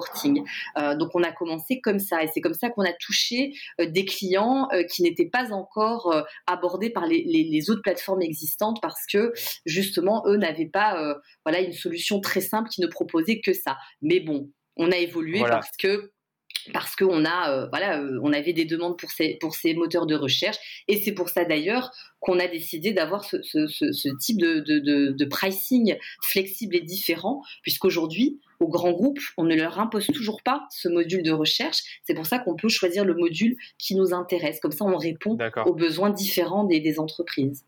euh, donc on a commencé comme ça. Et c'est comme ça qu'on a touché euh, des clients euh, qui n'étaient pas encore abordés par les, autres plateformes existantes parce que justement eux n'avaient pas voilà une solution très simple qui ne proposait que ça. Mais bon, on a évolué parce que parce qu'on a voilà on avait des demandes pour ces pour ces moteurs de recherche et c'est pour ça d'ailleurs qu'on a décidé d'avoir ce, type de, de, pricing flexible et différent puisqu'aujourd'hui aux grands groupes, on ne leur impose toujours pas ce module de recherche. C'est pour ça qu'on peut choisir le module qui nous intéresse. Comme ça, on répond aux besoins différents des, entreprises.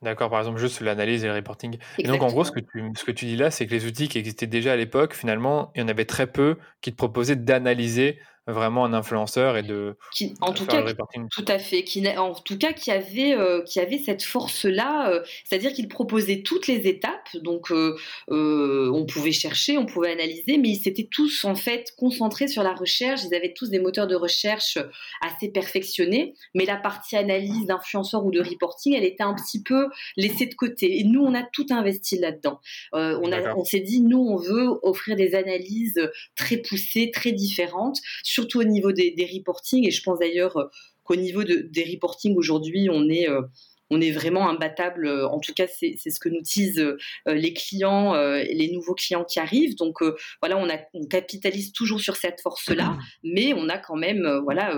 D'accord, par exemple, juste l'analyse et le reporting. Et donc, en gros, ce que tu, ce que tu dis là, c'est que les outils qui existaient déjà à l'époque, finalement, il y en avait très peu qui te proposaient d'analyser vraiment un influenceur et de qui, en tout cas, tout à fait, qui en tout cas qui avait euh, qui avait cette force là, euh, c'est-à-dire qu'il proposait toutes les étapes, donc euh, on pouvait chercher, on pouvait analyser, mais ils s'étaient tous en fait concentrés sur la recherche, ils avaient tous des moteurs de recherche assez perfectionnés, mais la partie analyse d'influenceurs ou de reporting, elle était un petit peu laissée de côté. Et nous, on a tout investi là-dedans. on on s'est dit, nous, on veut offrir des analyses très poussées, très différentes surtout au niveau des, des reportings. Et je pense d'ailleurs euh, qu'au niveau de, des reportings aujourd'hui, on est euh, on est vraiment imbattable. Euh, en tout cas, c'est ce que nous disent les clients, les nouveaux clients qui arrivent. Donc voilà, on, a, on capitalise toujours sur cette force-là, mais on a quand même voilà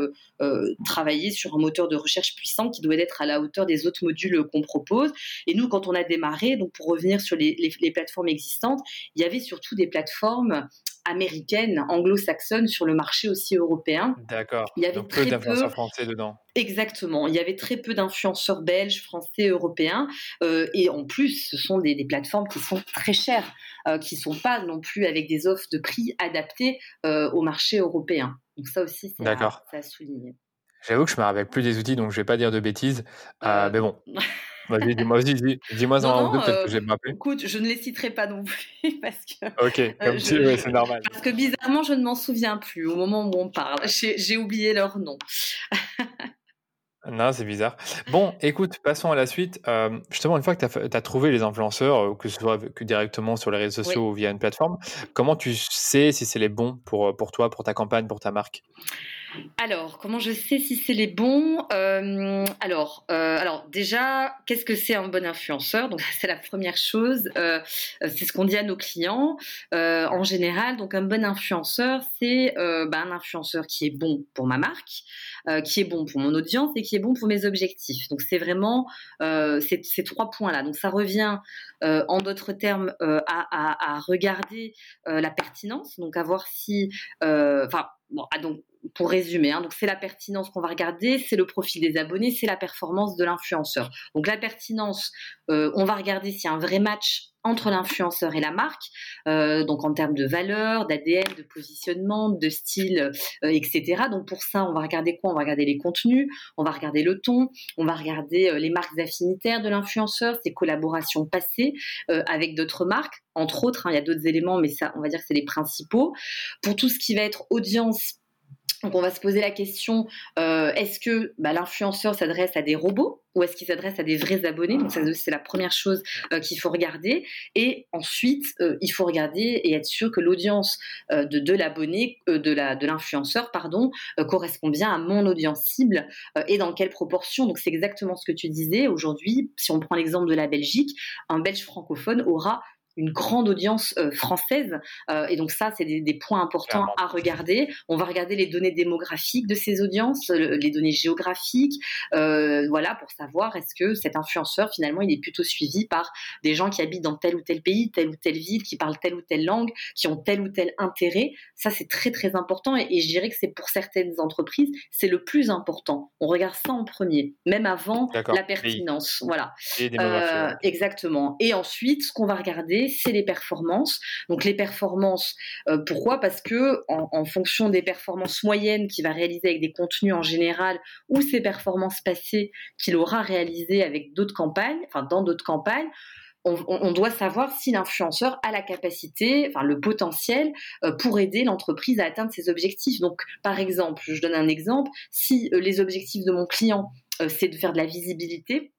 travaillé sur un moteur de recherche puissant qui doit être à la hauteur des autres modules qu'on propose. Et nous, quand on a démarré, donc pour revenir sur les, les, les plateformes existantes, il y avait surtout des plateformes américaine, anglo-saxonne sur le marché aussi européen. D'accord. Il y avait Donc peu d'influenceurs français dedans. Exactement. Il y avait très peu d'influenceurs belges, français, européens. Euh, et en plus, ce sont des, plateformes qui sont très chères, euh, qui ne sont pas non plus avec des offres de prix adaptées euh, au marché européen. Donc ça aussi, c'est à, à, souligner. J'avoue que je me rappelle plus des outils, donc je ne vais pas dire de bêtises. mais bon. Vas-y, dis-moi, dis-moi en deux, peut-être que j'ai mappé. Écoute, je ne les citerai pas non plus parce que. Ok, comme tu veux, c'est normal. Parce que bizarrement, je ne m'en souviens plus au moment où on parle. J'ai oublié leur nom. Non, c'est bizarre. Bon, écoute, passons à la suite. Euh, justement, une fois que tu as, trouvé les influenceurs, euh, que ce soit que directement sur les réseaux sociaux ou via une plateforme, comment tu sais si c'est les bons pour, pour toi, pour ta campagne, pour ta marque? Alors, comment je sais si c'est les bons euh, alors, euh, alors, déjà, qu'est-ce que c'est un bon influenceur? Donc, c'est la première chose. Euh, c'est ce qu'on dit à nos clients en général. Donc, un bon influenceur, c'est bah, un influenceur qui est bon pour ma marque, qui est bon pour mon audience et qui est bon pour mes objectifs. Donc, c'est vraiment ces, trois points-là. Donc, ça revient, en d'autres termes, à, à, regarder la pertinence. Donc, à voir si, enfin, bon, ah, donc pour résumer, hein, c'est la pertinence qu'on va regarder, c'est le profil des abonnés, c'est la performance de l'influenceur. Donc la pertinence, euh, on va regarder s'il y a un vrai match entre l'influenceur et la marque, euh, donc en termes de valeur, d'ADN, de positionnement, de style, euh, etc. Donc pour ça, on va regarder quoi? On va regarder les contenus, on va regarder le ton, on va regarder les marques affinitaires de l'influenceur, ses collaborations passées avec d'autres marques, entre autres. Hein, il y a d'autres éléments, mais ça, on va dire que c'est les principaux. Pour tout ce qui va être audience donc on va se poser la question euh, est-ce que bah, l'influenceur s'adresse à des robots ou est-ce qu'il s'adresse à des vrais abonnés? Donc c'est la première chose euh, qu'il faut regarder. Et ensuite euh, il faut regarder et être sûr que l'audience de, l'abonné, de l'influenceur correspond bien à mon audience cible et dans quelle proportion. Donc c'est exactement ce que tu disais. Aujourd'hui, si on prend l'exemple de la Belgique, un Belge francophone aura une grande audience euh, française. Euh, et donc ça, c'est des, points importants à regarder. On va regarder les données démographiques de ces audiences, les données géographiques, euh, voilà, pour savoir est-ce que cet influenceur, finalement, il est plutôt suivi par des gens qui habitent dans tel ou tel pays, telle ou telle ville, qui parlent telle ou telle langue, qui ont tel ou tel intérêt. Ça, c'est très, très important. Et, je dirais que c'est pour certaines entreprises, c'est le plus important. On regarde ça en premier, même avant la pertinence. Voilà. exactement. Et ensuite, ce qu'on va regarder, c'est les performances. Donc les performances, euh, pourquoi? Parce que en, fonction des performances moyennes qu'il va réaliser avec des contenus en général ou ses performances passées qu'il aura réalisées avec d'autres campagnes, dans d'autres campagnes, on, doit savoir si l'influenceur a la capacité, enfin le potentiel euh, pour aider l'entreprise à atteindre ses objectifs. Donc, par exemple, je donne un exemple, si euh, les objectifs de mon client, c'est de faire de la visibilité,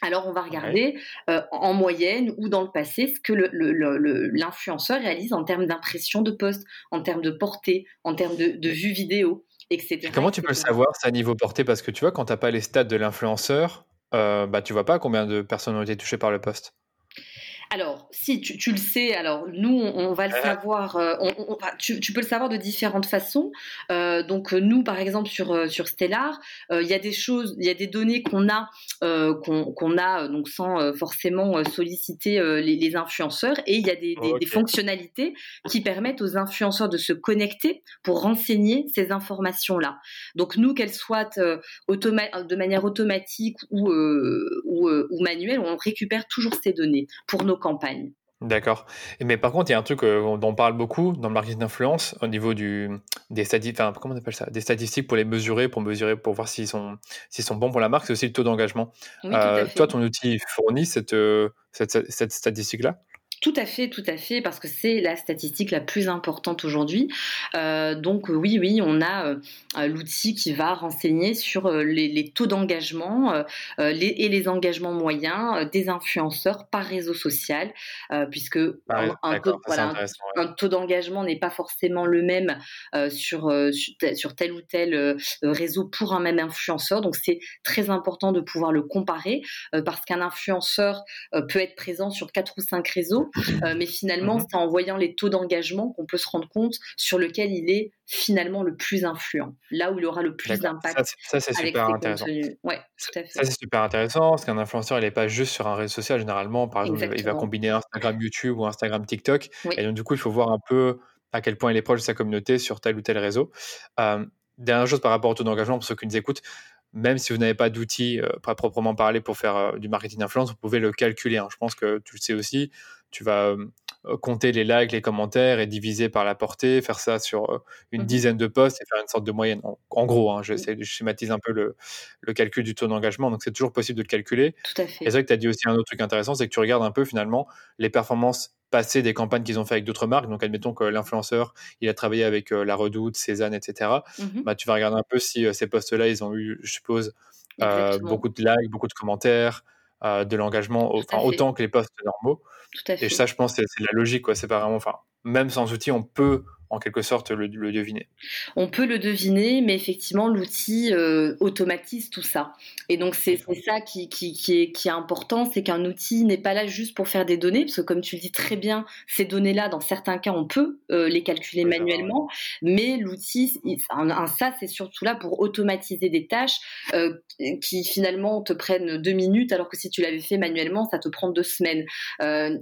alors on va regarder euh, en moyenne ou dans le passé ce que l'influenceur réalise en termes d'impression de poste, en termes de portée, en termes de, de vue vidéo, etc. comment tu peux le savoir, ça niveau portée? Parce que tu vois, quand tu n'as pas les stats de l'influenceur, euh, bah, tu vois pas combien de personnes ont été touchées par le poste. Alors, si tu, le sais, alors nous, on, va le savoir, euh, tu, peux le savoir de différentes façons. Euh, donc, nous, par exemple, sur, euh, sur Stellar, il y a des choses, il y a des données qu'on a, qu'on a donc sans forcément solliciter les, influenceurs, et il y a des, fonctionnalités qui permettent aux influenceurs de se connecter pour renseigner ces informations-là. Donc, nous, qu'elles soient de manière automatique ou, ou, ou manuelle, on récupère toujours ces données pour nos campagne. D'accord. Mais par contre, il y a un truc dont on parle beaucoup dans le marketing d'influence au niveau du, des, statistiques, enfin, comment on appelle ça? Des statistiques pour les mesurer, pour mesurer, pour voir s'ils sont, s'ils sont bons pour la marque, c'est aussi le taux d'engagement. toi, ton outil fournit cette, cette, cette statistique-là? Tout à fait, tout à fait, parce que c'est la statistique la plus importante aujourd'hui. Euh, donc oui, oui, on a euh, l'outil qui va renseigner sur euh, les, taux d'engagement et les engagements moyens des influenceurs par réseau social, puisque un, taux, d'engagement n'est pas forcément le même sur, sur tel ou tel réseau pour un même influenceur. Donc c'est très important de pouvoir le comparer, parce qu'un influenceur peut être présent sur quatre ou cinq réseaux euh, mais finalement, mhm. c'est en voyant les taux d'engagement qu'on peut se rendre compte sur lequel il est finalement le plus influent, là où il aura le plus d'impact. Ça, c'est super intéressant. Ouais, tout à fait. Ça, c'est super intéressant parce qu'un influenceur, il n'est pas juste sur un réseau social généralement. Par exemple, il va combiner Instagram, YouTube ou Instagram, TikTok. Et donc, du coup, il faut voir un peu à quel point il est proche de sa communauté sur tel ou tel réseau. Euh, dernière chose par rapport au taux d'engagement, pour ceux qui nous écoutent, même si vous n'avez pas d'outils, euh, pas proprement parler, pour faire euh, du marketing d'influence, vous pouvez le calculer. Hein. Je pense que tu le sais aussi. Tu vas euh, compter les likes, les commentaires et diviser par la portée, faire ça sur une mmh dizaine de posts et faire une sorte de moyenne. En, gros, hein, je, mmh. je, schématise un peu le, le calcul du taux d'engagement. Donc, c'est toujours possible de le calculer. Tout à fait. Et c'est vrai que tu as dit aussi un autre truc intéressant, c'est que tu regardes un peu finalement les performances passer des campagnes qu'ils ont fait avec d'autres marques. Donc, admettons que l'influenceur, il a travaillé avec euh, La Redoute, Cézanne, etc. Mmh bah, tu vas regarder un peu si euh, ces postes-là, ils ont eu, je suppose, euh, beaucoup de likes, beaucoup de commentaires, de l'engagement, autant que les postes normaux. Et ça, je pense, c'est la logique. C'est pas vraiment. Enfin, même sans outil, on peut en quelque sorte le, deviner. On peut le deviner, mais effectivement, l'outil euh, automatise tout ça. Et donc, c'est ça qui, qui, est, qui, est, important, c'est qu'un outil n'est pas là juste pour faire des données, parce que comme tu le dis très bien, ces données-là, dans certains cas, on peut euh, les calculer manuellement, mais l'outil, un, ça, c'est surtout là pour automatiser des tâches euh, qui finalement te prennent deux minutes, alors que si tu l'avais fait manuellement, ça te prend deux semaines.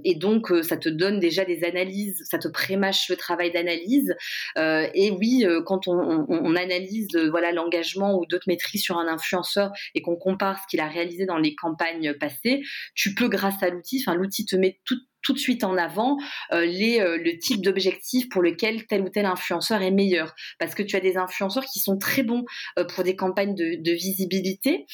et donc, ça te donne déjà des analyses, ça te prémâche le travail d'analyse. Euh, et oui, euh, quand on, analyse euh, voilà l'engagement ou d'autres maîtrises sur un influenceur et qu'on compare ce qu'il a réalisé dans les campagnes passées, tu peux grâce à l'outil, enfin l'outil te met tout, tout de suite en avant euh, les, euh, le type d'objectif pour lequel tel ou tel influenceur est meilleur. Parce que tu as des influenceurs qui sont très bons euh, pour des campagnes de, de visibilité,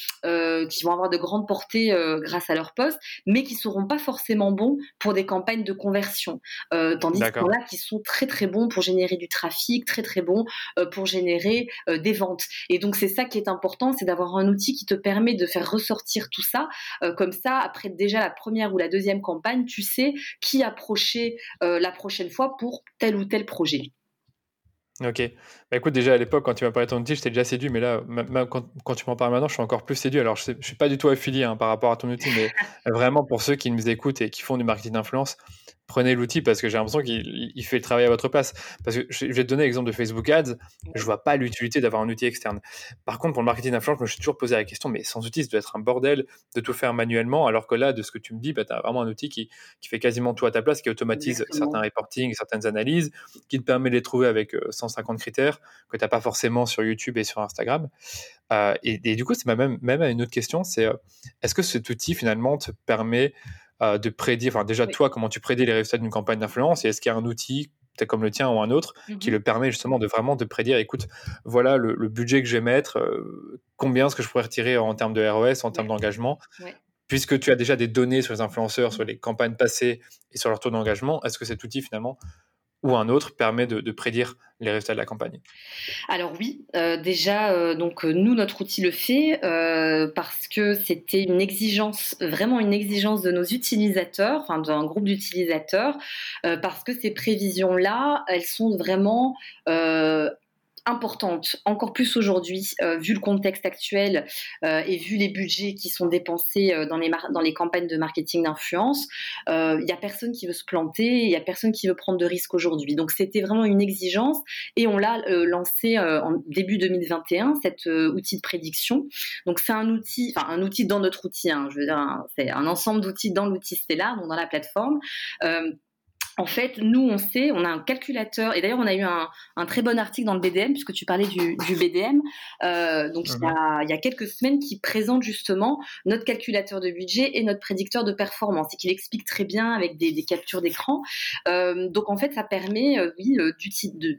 qui vont avoir de grandes portées grâce à leur poste, mais qui seront pas forcément bons pour des campagnes de conversion. tandis qu'il y en a qui sont très très bons pour générer du trafic, très très bons pour générer des ventes. Et donc c'est ça qui est important, c'est d'avoir un outil qui te permet de faire ressortir tout ça. comme ça, après déjà la première ou la deuxième campagne, tu sais qui approcher euh, la prochaine fois pour tel ou tel projet. Ok. Bah écoute, déjà à l'époque, quand tu m'as parlé de ton outil, j'étais déjà séduit, mais là, même quand, tu m'en parles maintenant, je suis encore plus séduit. Alors, je ne suis pas du tout affilié hein, par rapport à ton outil, mais vraiment pour ceux qui nous écoutent et qui font du marketing d'influence, prenez l'outil parce que j'ai l'impression qu'il fait le travail à votre place. Parce que je vais te donner l'exemple de Facebook Ads, je vois pas l'utilité d'avoir un outil externe. Par contre, pour le marketing d'influence, je me suis toujours posé la question, mais sans outil, ça doit être un bordel de tout faire manuellement, alors que là, de ce que tu me dis, bah, tu as vraiment un outil qui, qui, fait quasiment tout à ta place, qui automatise certains reporting, certaines analyses, qui te permet de les trouver avec 150 euh, critères que tu n'as pas forcément sur YouTube et sur Instagram. Euh, et, du coup, c'est même, même une autre question, c'est euh, est-ce que cet outil finalement te permet euh, de prédire, enfin déjà toi, comment tu prédis les résultats d'une campagne d'influence et est-ce qu'il y a un outil peut-être comme le tien ou un autre, qui mmh le permet justement de vraiment de prédire, écoute, voilà le, budget que je vais mettre, euh, combien est-ce que je pourrais retirer en termes de ROS, en termes d'engagement? Puisque tu as déjà des données sur les influenceurs, sur mmh. les campagnes passées et sur leur taux d'engagement, est-ce que cet outil finalement ou un autre permet de, prédire les résultats de la campagne Alors oui, euh, déjà, euh, donc euh, nous, notre outil le fait parce que c'était une exigence, vraiment une exigence de nos utilisateurs, enfin d'un groupe d'utilisateurs, parce que ces prévisions-là, elles sont vraiment importante, encore plus aujourd'hui, euh, vu le contexte actuel euh, et vu les budgets qui sont dépensés euh, dans, les campagnes de marketing d'influence. Il n'y a personne qui veut se planter, il n'y a personne qui veut prendre de risques aujourd'hui. Donc c'était vraiment une exigence et on l'a lancé en début 2021, cet outil de prédiction. Donc c'est un outil, enfin un outil dans notre outil, hein, je veux dire, c'est un ensemble d'outils dans l'outil Stellar, donc dans la plateforme en fait, nous, on sait, on a un calculateur, et d'ailleurs, on a eu un, très bon article dans le BDM, puisque tu parlais du, BDM, euh, donc il, y a, quelques semaines, qui présente justement notre calculateur de budget et notre prédicteur de performance, et qui l'explique très bien avec des, captures d'écran. Euh, donc, en fait, ça permet, euh, oui,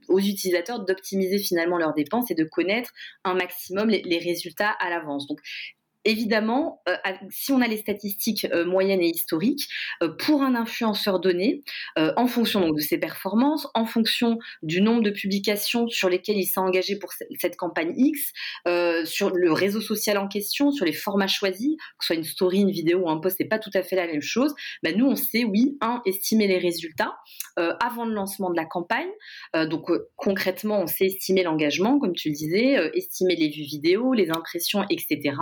aux utilisateurs d'optimiser finalement leurs dépenses et de connaître un maximum les, les résultats à l'avance. Donc, évidemment, euh, si on a les statistiques euh, moyennes et historiques, euh, pour un influenceur donné, en fonction de ses performances, en fonction du nombre de publications sur lesquelles il s'est engagé pour cette campagne X, sur le réseau social en question, sur les formats choisis, que ce soit une story, une vidéo ou un post, c'est pas tout à fait la même chose. Ben, nous, on sait, oui, un, estimer les résultats avant le lancement de la campagne. donc concrètement, on sait estimer l'engagement, comme tu le disais, estimer les vues vidéo, les impressions, etc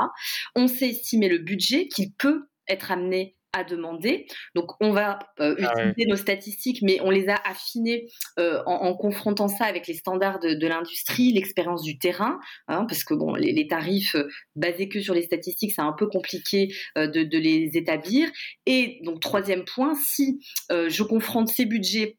on sait estimer le budget qu'il peut être amené à demander. Donc, on va euh, ah utiliser nos statistiques, mais on les a affinées euh, en, confrontant ça avec les standards de, l'industrie, l'expérience du terrain, hein, parce que bon, les, tarifs euh, basés que sur les statistiques, c'est un peu compliqué de, de, les établir. Et donc, troisième point, si je confronte ces budgets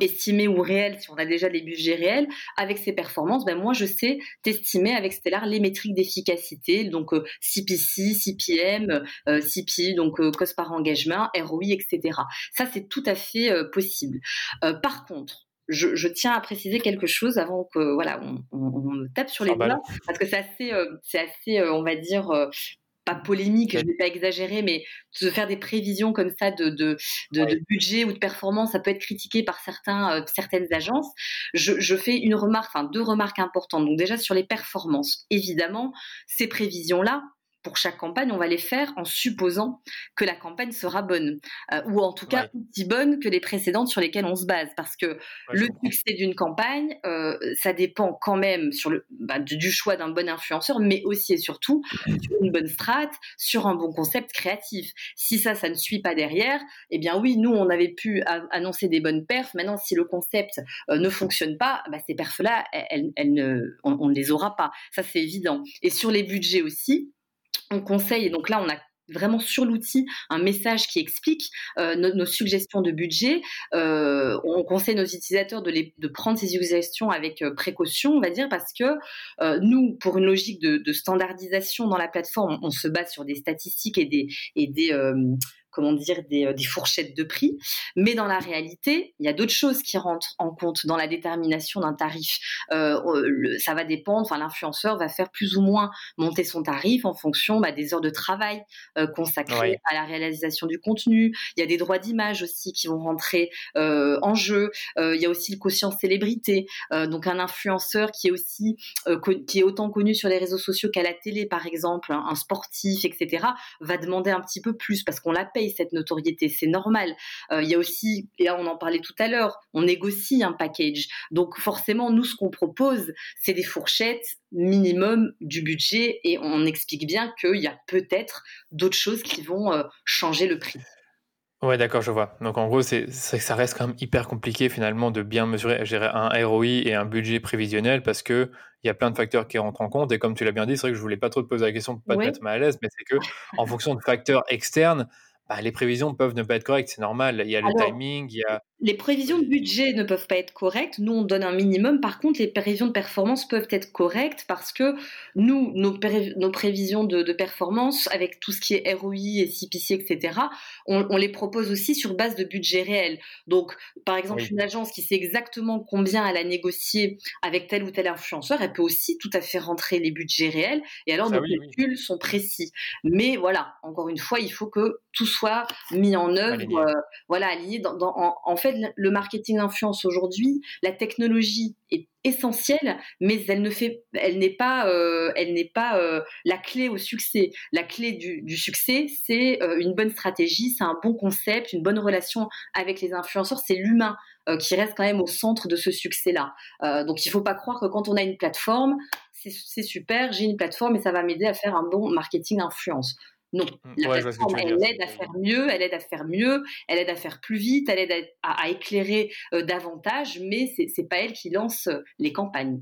estimé ou réel, si on a déjà des budgets réels, avec ses performances, ben moi je sais t'estimer avec Stellar les métriques d'efficacité, donc CPC, euh, CPM, euh, CP, donc euh, cost par engagement, ROI, etc. Ça c'est tout à fait possible. par contre, je, tiens à préciser quelque chose avant que voilà on, on, tape sur les doigts parce que c'est assez, c'est assez, on va dire pas polémique, je ne vais pas exagérer, mais de faire des prévisions comme ça de, de, budget ou de performance, ça peut être critiqué par certains, euh, certaines agences. Je, je, fais une remarque, enfin deux remarques importantes. Donc déjà sur les performances, évidemment, ces prévisions-là, pour chaque campagne, on va les faire en supposant que la campagne sera bonne, euh, ou en tout cas aussi bonne que les précédentes sur lesquelles on se base, parce que le succès d'une campagne, euh, ça dépend quand même sur le, bah, du choix d'un bon influenceur, mais aussi et surtout sur une bonne strate, sur un bon concept créatif. Si ça, ça ne suit pas derrière, eh bien oui, nous, on avait pu annoncer des bonnes perfs. Maintenant, si le concept euh, ne fonctionne pas, bah, ces perfs-là, elles, ne, on ne les aura pas. Ça, c'est évident. Et sur les budgets aussi, on conseille, et donc là on a vraiment sur l'outil un message qui explique euh, nos, suggestions de budget. Euh, on conseille nos utilisateurs de, de prendre ces suggestions avec euh, précaution, on va dire, parce que nous, pour une logique de, standardisation dans la plateforme, on, se base sur des statistiques et des, et des comment dire, euh, des, fourchettes de prix. Mais dans la réalité, il y a d'autres choses qui rentrent en compte dans la détermination d'un tarif. Euh, ça va dépendre, enfin, l'influenceur va faire plus ou moins monter son tarif en fonction bah, des heures de travail euh, consacrées à la réalisation du contenu. Il y a des droits d'image aussi qui vont rentrer en jeu. il y a aussi le quotient célébrité. donc, un influenceur qui est aussi, qui est autant connu sur les réseaux sociaux qu'à la télé, par exemple, un sportif, etc., va demander un petit peu plus parce qu'on la paye cette notoriété, c'est normal. Euh, il y a aussi, et là on en parlait tout à l'heure, on négocie un package. Donc forcément, nous, ce qu'on propose, c'est des fourchettes minimum du budget et on explique bien qu'il y a peut-être d'autres choses qui vont euh, changer le prix. Ouais, d'accord, je vois. Donc en gros, c'est ça reste quand même hyper compliqué finalement de bien mesurer, gérer un ROI et un budget prévisionnel parce que il y a plein de facteurs qui rentrent en compte. Et comme tu l'as bien dit, c'est vrai que je voulais pas trop te poser la question pour pas te mettre mal à l'aise, mais c'est que en fonction de facteurs externes, bah, les prévisions peuvent ne pas être correctes, c'est normal. Il y a le timing, il y a les prévisions de budget ne peuvent pas être correctes. Nous, on donne un minimum. Par contre, les prévisions de performance peuvent être correctes parce que nous, nos, prévisions de, performance, avec tout ce qui est ROI et CPC, etc., on, les propose aussi sur base de budget réel. Donc, par exemple, une agence qui sait exactement combien elle a négocié avec tel ou tel influenceur, elle peut aussi tout à fait rentrer les budgets réels. Et alors, nos calculs sont précis. Mais voilà, encore une fois, il faut que tout soit mis en œuvre, euh, voilà, aligné. Dans, en fait, le marketing influence aujourd'hui, la technologie est essentielle, mais elle ne fait, elle n'est pas, euh, elle n'est pas euh, la clé au succès. La clé du, succès, c'est une bonne stratégie, c'est un bon concept, une bonne relation avec les influenceurs, c'est l'humain qui reste quand même au centre de ce succès-là. donc il ne faut pas croire que quand on a une plateforme, c'est super, j'ai une plateforme et ça va m'aider à faire un bon marketing influence. Non, mmh. plateforme, elle aide à faire mieux, elle aide à faire mieux, elle aide à faire plus vite, elle aide à, éclairer euh, davantage, mais c'est n'est pas elle qui lance euh, les campagnes.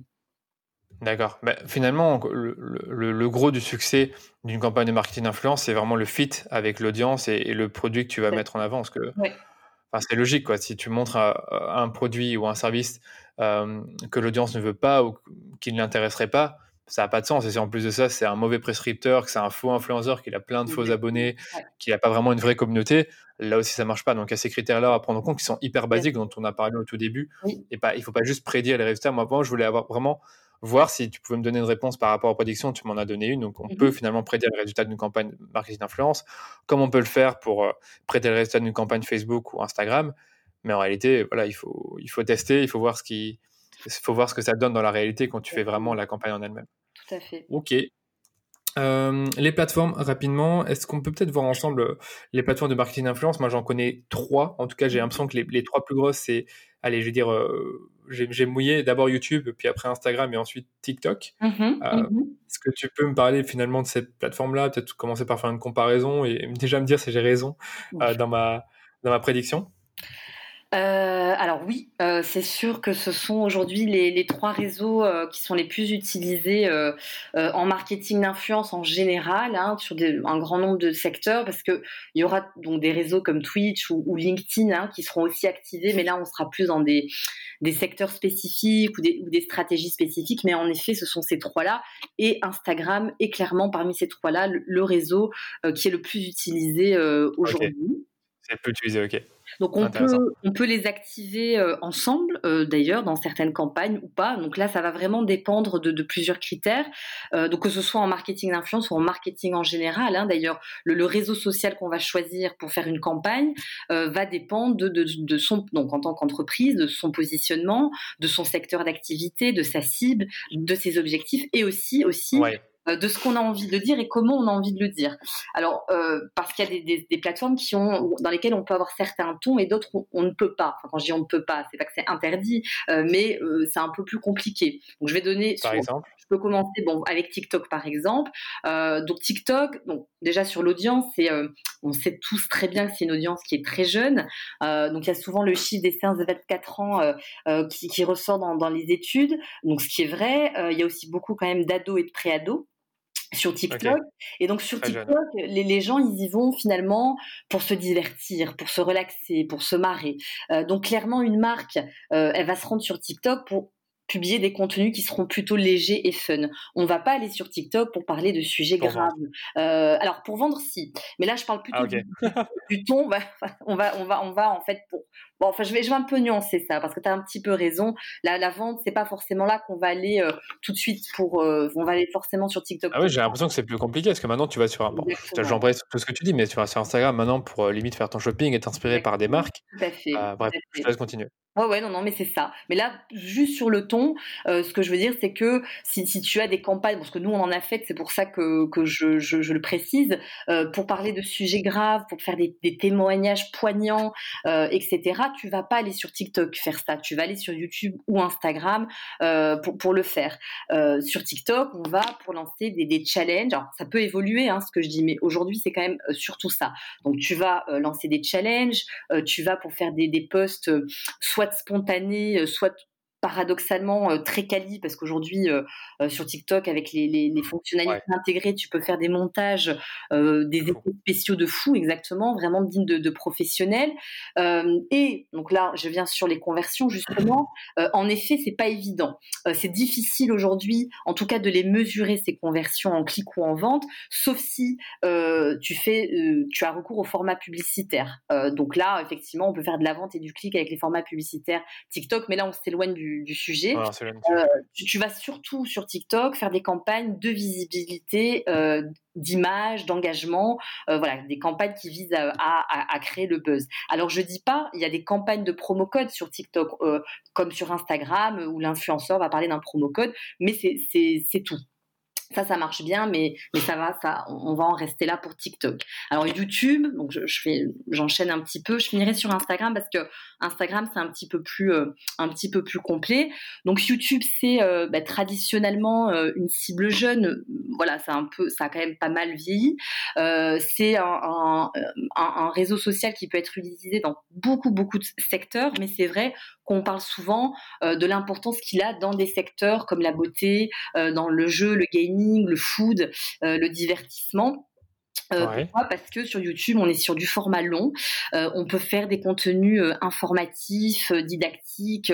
D'accord. Bah, finalement, le, gros du succès d'une campagne de marketing d'influence, c'est vraiment le fit avec l'audience et, le produit que tu vas mettre en avant. Parce que enfin, c'est logique, quoi. Si tu montres un, produit ou un service que l'audience ne veut pas ou qui ne l'intéresserait pas, ça n'a pas de sens. Et si en plus de ça, c'est un mauvais prescripteur, que c'est un faux influenceur, qu'il a plein de faux abonnés, qu'il n'a pas vraiment une vraie communauté, là aussi, ça marche pas. Donc, il y a ces critères-là à prendre en compte qui sont hyper basiques, dont on a parlé au tout début. Et pas, il faut pas juste prédire les résultats. Moi, avant, je voulais avoir vraiment voir si tu pouvais me donner une réponse par rapport aux prédictions. Tu m'en as donné une. Donc, on mmh peut finalement prédire le résultat d'une campagne marketing d'influence, comme on peut le faire pour euh, prédire le résultat d'une campagne Facebook ou Instagram. Mais en réalité, voilà, il faut, il faut tester, il faut voir ce qui, faut voir ce que ça donne dans la réalité quand tu fais vraiment la campagne en elle-même. Tout à fait. Ok. Euh, les plateformes, rapidement, est-ce qu'on peut peut-être voir ensemble euh, les plateformes de marketing d'influence? Moi, j'en connais trois. En tout cas, j'ai mmh. l'impression que les, trois plus grosses, c'est, allez, je vais dire, euh, j'ai mouillé d'abord YouTube, puis après Instagram et ensuite TikTok. Mmh mmh est-ce que tu peux me parler finalement de cette plateforme-là Peut-être commencer par faire une comparaison et déjà me dire si j'ai raison dans, ma, dans ma prédiction euh, alors oui, euh, c'est sûr que ce sont aujourd'hui les, trois réseaux euh, qui sont les plus utilisés en marketing d'influence en général, hein, sur un grand nombre de secteurs, parce que il y aura donc des réseaux comme Twitch ou, LinkedIn hein, qui seront aussi activés, mais là on sera plus dans des, secteurs spécifiques ou des, stratégies spécifiques. Mais en effet, ce sont ces trois-là et Instagram est clairement parmi ces trois-là le, réseau qui est le plus utilisé aujourd'hui. Ok. Donc on peut, on peut les activer euh, ensemble, euh, d'ailleurs, dans certaines campagnes ou pas. Donc là, ça va vraiment dépendre de, plusieurs critères. Euh, donc que ce soit en marketing d'influence ou en marketing en général. Hein. d'ailleurs, le, réseau social qu'on va choisir pour faire une campagne va dépendre de, de, son, donc en tant qu'entreprise, de son positionnement, de son secteur d'activité, de sa cible, de ses objectifs et aussi aussi de ce qu'on a envie de dire et comment on a envie de le dire. Alors, euh, parce qu'il y a des, plateformes qui ont, dans lesquelles on peut avoir certains tons et d'autres on, ne peut pas. Enfin, quand je dis on ne peut pas, c'est pas que c'est interdit, euh, mais c'est un peu plus compliqué. Donc, je vais donner. Par exemple. Je peux commencer bon avec TikTok par exemple. donc TikTok, donc déjà sur l'audience, c'est on sait tous très bien que c'est une audience qui est très jeune. donc il y a souvent le chiffre des 15-24 ans qui, ressort dans, dans, les études. Donc ce qui est vrai, il y a aussi beaucoup quand même d'ados et de pré-ados sur TikTok. Et donc sur TikTok, les, les, gens, ils y vont finalement pour se divertir, pour se relaxer, pour se marrer. Euh, donc clairement, une marque, euh, elle va se rendre sur TikTok pour publier des contenus qui seront plutôt légers et fun. On va pas aller sur TikTok pour parler de sujets graves. Euh, alors pour vendre, si. Mais là, je parle plutôt ah, du, ton. Bah, on va, on va, on va en fait pour Bon, enfin, je vais, je vais un peu nuancer ça parce que tu as un petit peu raison. La, la vente, c'est pas forcément là qu'on va aller euh, tout de suite pour. Euh, on va aller forcément sur TikTok. Ah oui, j'ai l'impression que c'est plus compliqué parce que maintenant tu vas sur. Bon, J'embrasse tout ce que tu dis, mais tu vas sur Instagram maintenant pour euh, limite faire ton shopping et t'inspirer par des marques. Tout à fait. bref, je te laisse continuer. Ouais, ouais, non, non, mais c'est ça. Mais là, juste sur le ton, ce que je veux dire, c'est que si, si, tu as des campagnes, parce que nous, on en a fait, c'est pour ça que, que je, je, je le précise, pour parler de sujets graves, pour faire des, des témoignages poignants, etc., tu vas pas aller sur TikTok faire ça. Tu vas aller sur YouTube ou Instagram euh, pour, le faire. Euh, sur TikTok, on va pour lancer des, des challenges. Alors, ça peut évoluer, hein, ce que je dis, mais aujourd'hui, c'est quand même euh, surtout ça. Donc, tu vas lancer des challenges, tu vas pour faire des, des posts soit spontanés, soit paradoxalement euh, très quali parce qu'aujourd'hui euh, euh, sur TikTok avec les, les, fonctionnalités intégrées tu peux faire des montages des effets spéciaux de fou exactement vraiment dignes de, de professionnels. Et donc là je viens sur les conversions justement. En effet c'est pas évident. C'est difficile aujourd'hui en tout cas de les mesurer ces conversions en clic ou en vente sauf si tu fais tu as recours au format publicitaire. Donc là effectivement on peut faire de la vente et du clic avec les formats publicitaires TikTok mais là on s'éloigne du du, sujet. Euh, tu, vas surtout sur TikTok faire des campagnes de visibilité, euh, d'image, d'engagement, euh, voilà, des campagnes qui visent à, créer le buzz. Alors je dis pas, il y a des campagnes de promo code sur TikTok, comme sur Instagram, où l'influenceur va parler d'un promo code, mais c'est tout. Ça, ça marche bien, mais, mais ça va, ça, on va en rester là pour TikTok. Alors YouTube, donc je, fais, j'enchaîne un petit peu. Je finirai sur Instagram parce que Instagram c'est un petit peu plus, euh, un petit peu plus complet. Donc YouTube c'est euh, bah, traditionnellement euh, une cible jeune. Voilà, c'est un peu, ça a quand même pas mal vieilli. c'est un, réseau social qui peut être utilisé dans beaucoup beaucoup de secteurs, mais c'est vrai qu'on parle souvent de l'importance qu'il a dans des secteurs comme la beauté, dans le jeu, le gaming le food, euh, le divertissement. Euh, pourquoi Parce que sur YouTube, on est sur du format long. Euh, on peut faire des contenus euh, informatifs, didactiques.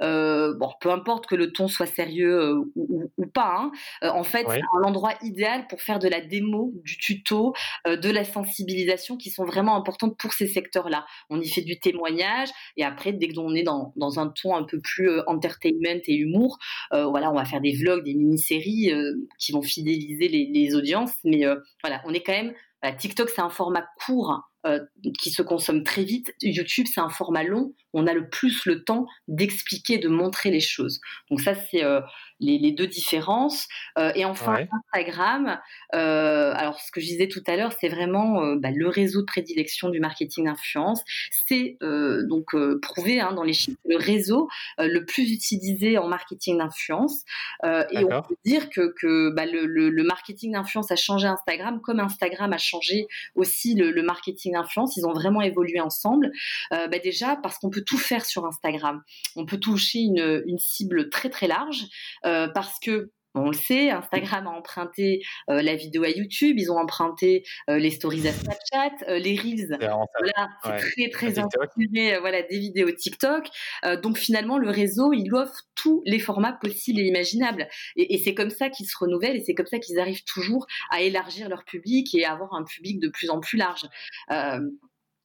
bon, peu importe que le ton soit sérieux ou, pas. Hein. en fait, c'est un endroit idéal pour faire de la démo, du tuto, de la sensibilisation qui sont vraiment importantes pour ces secteurs-là. On y fait du témoignage et après, dès qu'on est dans, dans, un ton un peu plus entertainment et humour, voilà, on va faire des vlogs, des mini-séries qui vont fidéliser les, les audiences. Mais voilà, on est quand même TikTok, c'est un format court euh, qui se consomme très vite. YouTube, c'est un format long. On a le plus le temps d'expliquer, de montrer les choses. Donc ça, c'est euh, les, deux différences. Euh, et enfin, Instagram. alors, ce que je disais tout à l'heure, c'est vraiment bah, le réseau de prédilection du marketing d'influence. C'est donc prouvé hein, dans les chiffres le réseau le plus utilisé en marketing d'influence. et on peut dire que, que bah, le, le, marketing d'influence a changé Instagram, comme Instagram a changé aussi le, le marketing influence, ils ont vraiment évolué ensemble. Euh, bah, déjà parce qu'on peut tout faire sur Instagram. On peut toucher une, cible très très large euh, parce que on le sait, Instagram a emprunté euh, la vidéo à YouTube, ils ont emprunté les stories à Snapchat, les reels. Voilà, c'est très très inspiré, voilà, des vidéos TikTok. donc finalement, le réseau, il offre tous les formats possibles et imaginables. Et, et c'est comme ça qu'ils se renouvellent et c'est comme ça qu'ils arrivent toujours à élargir leur public et à avoir un public de plus en plus large.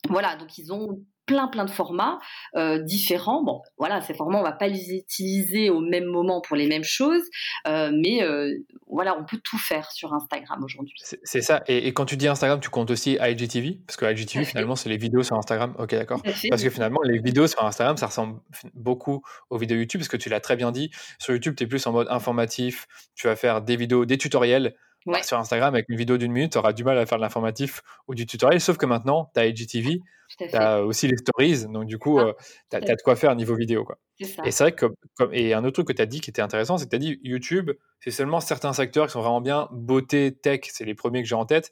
voilà, donc ils ont plein plein de formats euh, différents. Bon, voilà, ces formats, on va pas les utiliser au même moment pour les mêmes choses, euh, mais euh, voilà, on peut tout faire sur Instagram aujourd'hui. C'est ça. Et, quand tu dis Instagram, tu comptes aussi IGTV Parce que IGTV, finalement, c'est les vidéos sur Instagram. Ok, d'accord. Parce que finalement, les vidéos sur Instagram, ça ressemble beaucoup aux vidéos YouTube, parce que tu l'as très bien dit. Sur YouTube, tu es plus en mode informatif. Tu vas faire des vidéos, des tutoriels. Sur Instagram, avec une vidéo d'une minute, tu auras du mal à faire de l'informatif ou du tutoriel, sauf que maintenant, tu as IGTV, tu as aussi les stories, donc du coup, euh, tu as, de quoi faire niveau vidéo. Quoi. Et c'est vrai que, comme, et un autre truc que tu as dit qui était intéressant, c'est que tu as dit YouTube, c'est seulement certains secteurs qui sont vraiment bien. Beauté, tech, c'est les premiers que j'ai en tête.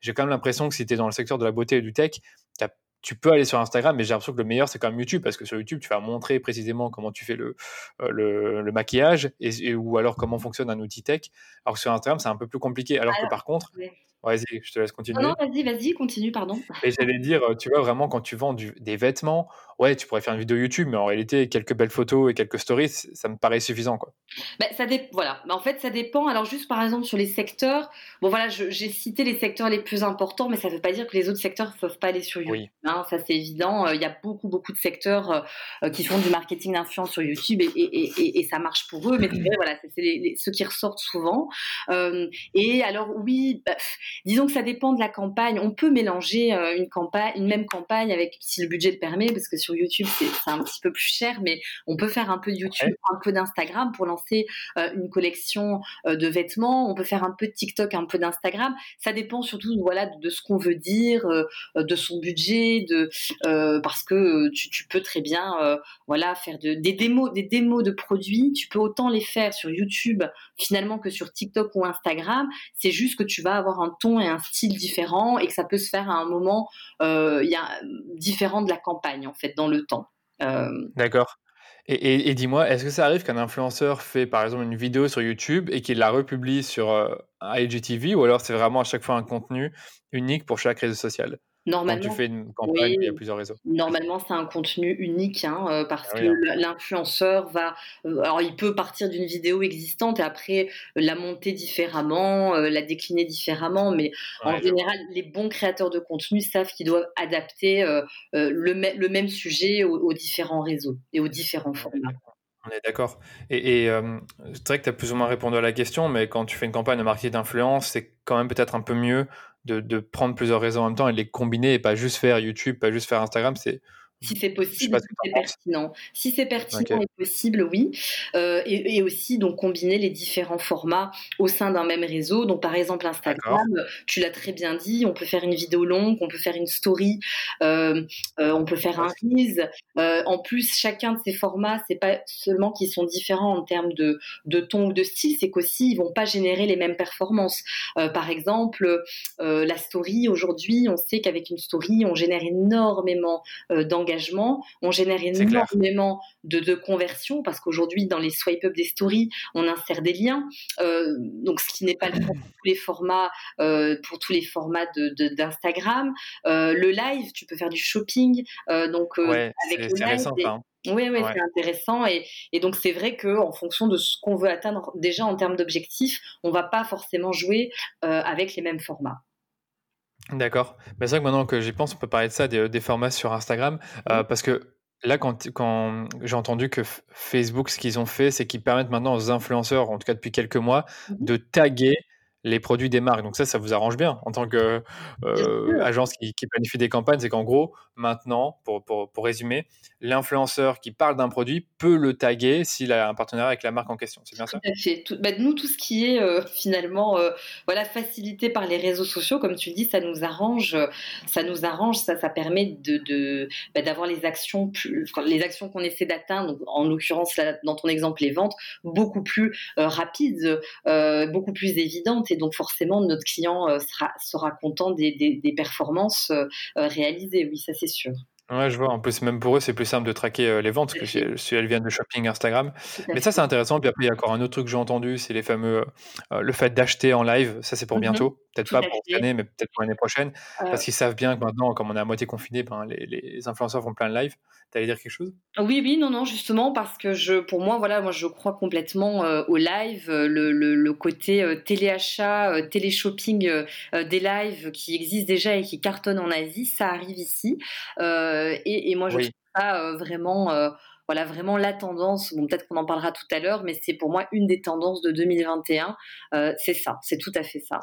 J'ai quand même l'impression que si tu es dans le secteur de la beauté et du tech, tu as tu peux aller sur Instagram, mais j'ai l'impression que le meilleur, c'est quand même YouTube, parce que sur YouTube, tu vas montrer précisément comment tu fais le, euh, le, maquillage, et, ou alors comment fonctionne un outil tech. Alors que sur Instagram, c'est un peu plus compliqué. Alors, que par contre, Vas-y, je te laisse continuer. Non, vas-y, vas-y, continue, pardon. Et j'allais dire, tu vois, vraiment, quand tu vends des vêtements, ouais, tu pourrais faire une vidéo YouTube, mais en réalité, quelques belles photos et quelques stories, ça me paraît suffisant, quoi. Bah, ça voilà. Bah, en fait, ça dépend. Alors, juste par exemple, sur les secteurs, bon, voilà, j'ai cité les secteurs les plus importants, mais ça ne veut pas dire que les autres secteurs ne peuvent pas aller sur YouTube. Hein, ça, c'est évident. Euh, il y a beaucoup, beaucoup de secteurs euh, euh, qui font du marketing d'influence sur YouTube et, et, et, ça marche pour eux, mais voilà, c'est ceux qui ressortent souvent. et alors, oui, bah, disons que ça dépend de la campagne. On peut mélanger euh, une campagne, une même campagne avec si le budget le permet, parce que sur YouTube c'est un petit peu plus cher, mais on peut faire un peu de YouTube, un peu d'Instagram pour lancer euh, une collection euh, de vêtements. On peut faire un peu de TikTok, un peu d'Instagram. Ça dépend surtout voilà de ce qu'on veut dire, de son budget, de parce que tu, peux très bien voilà faire de, des démos, des démos de produits. Tu peux autant les faire sur YouTube finalement que sur TikTok ou Instagram. C'est juste que tu vas avoir un ton et un style différent et que ça peut se faire à un moment euh, différent de la campagne en fait dans le temps. Euh, D'accord. Et, dis-moi, est-ce que ça arrive qu'un influenceur fait par exemple une vidéo sur YouTube et qu'il la republie sur euh, IGTV ou alors c'est vraiment à chaque fois un contenu unique pour chaque réseau social? Normalement, Quand tu fais une campagne, il y a plusieurs réseaux. Normalement, c'est un contenu unique hein, euh, parce ah que hein. l'influenceur va. Euh, alors, il peut partir d'une vidéo existante et après la monter différemment, euh, la décliner différemment, mais en général, les bons créateurs de contenu savent qu'ils doivent adapter le, le, même sujet aux, différents réseaux et aux différents formats. On est d'accord. Et, c'est vrai que tu as plus ou moins répondu à la question, mais quand tu fais une campagne de marketing d'influence, c'est quand même peut-être un peu mieux de, prendre plusieurs réseaux en même temps et les combiner et pas juste faire YouTube, pas juste faire Instagram. C'est si c'est possible, si c'est pertinent. Si c'est pertinent et possible, oui. Euh, et, aussi, donc, combiner les différents formats au sein d'un même réseau. Donc, par exemple, Instagram, tu l'as très bien dit, on peut faire une vidéo longue, on peut faire une story, euh, euh, on peut faire un Reels. en plus, chacun de ces formats, c'est pas seulement qu'ils sont différents en termes de, de ton ou de style, c'est qu'aussi, ils vont pas générer les mêmes performances. par exemple, la story, aujourd'hui, on sait qu'avec une story, on génère énormément d'engagement on génère énormément de, de conversions parce qu'aujourd'hui, dans les swipe up des stories, on insère des liens. donc, ce qui n'est pas le cas pour tous les formats, pour tous les formats d'Instagram. De, le live, tu peux faire du shopping. donc, avec le live, oui, oui, c'est intéressant. Et, donc, c'est vrai qu'en fonction de ce qu'on veut atteindre déjà en termes d'objectifs, on ne va pas forcément jouer euh, avec les mêmes formats. D'accord. Mais c'est vrai que maintenant que j'y pense, on peut parler de ça, des, formats sur Instagram. Euh, parce que là, quand, quand j'ai entendu que Facebook, ce qu'ils ont fait, c'est qu'ils permettent maintenant aux influenceurs, en tout cas depuis quelques mois, mmh de taguer les produits des marques. Donc ça, ça vous arrange bien en tant qu'agence euh, qui, qui, planifie des campagnes. C'est qu'en gros, maintenant, pour, pour, pour résumer, l'influenceur qui parle d'un produit peut le taguer s'il a un partenariat avec la marque en question. C'est bien ça? Tout à fait. Bah, nous, tout ce qui est euh, finalement euh, voilà, facilité par les réseaux sociaux, comme tu le dis, ça nous arrange. Ça nous arrange, ça, ça permet de, de bah, d'avoir les actions, plus, les actions qu'on essaie d'atteindre, en l'occurrence, dans ton exemple, les ventes, beaucoup plus rapides, beaucoup plus évidentes donc forcément notre client euh, sera, content des, performances euh, euh, réalisées. Oui, ça c'est sûr. Ouais, je vois. En plus, même pour eux, c'est plus simple de traquer les ventes que si, elles viennent de shopping Instagram. Mais ça, c'est intéressant. Puis après, il y a encore un autre truc que j'ai entendu, c'est les fameux, le fait d'acheter en live. Ça, c'est pour mmh bientôt. Peut-être pas pour cette année, mais peut-être pour l'année prochaine. Parce qu'ils savent bien que maintenant, comme on est à moitié confiné, ben, les, les influenceurs font plein de live. Tu allais dire quelque chose? Oui, oui, non, non, justement, parce que je, pour moi, voilà, moi, je crois complètement euh, au live, euh, le, le, côté euh, téléachat, télé-shopping des lives qui existent déjà et qui cartonnent en Asie, ça arrive ici. Et, et, moi, je trouve ça vraiment voilà vraiment la tendance. Bon, peut-être qu'on en parlera tout à l'heure, mais c'est pour moi une des tendances de 2021. Euh, c'est ça, c'est tout à fait ça.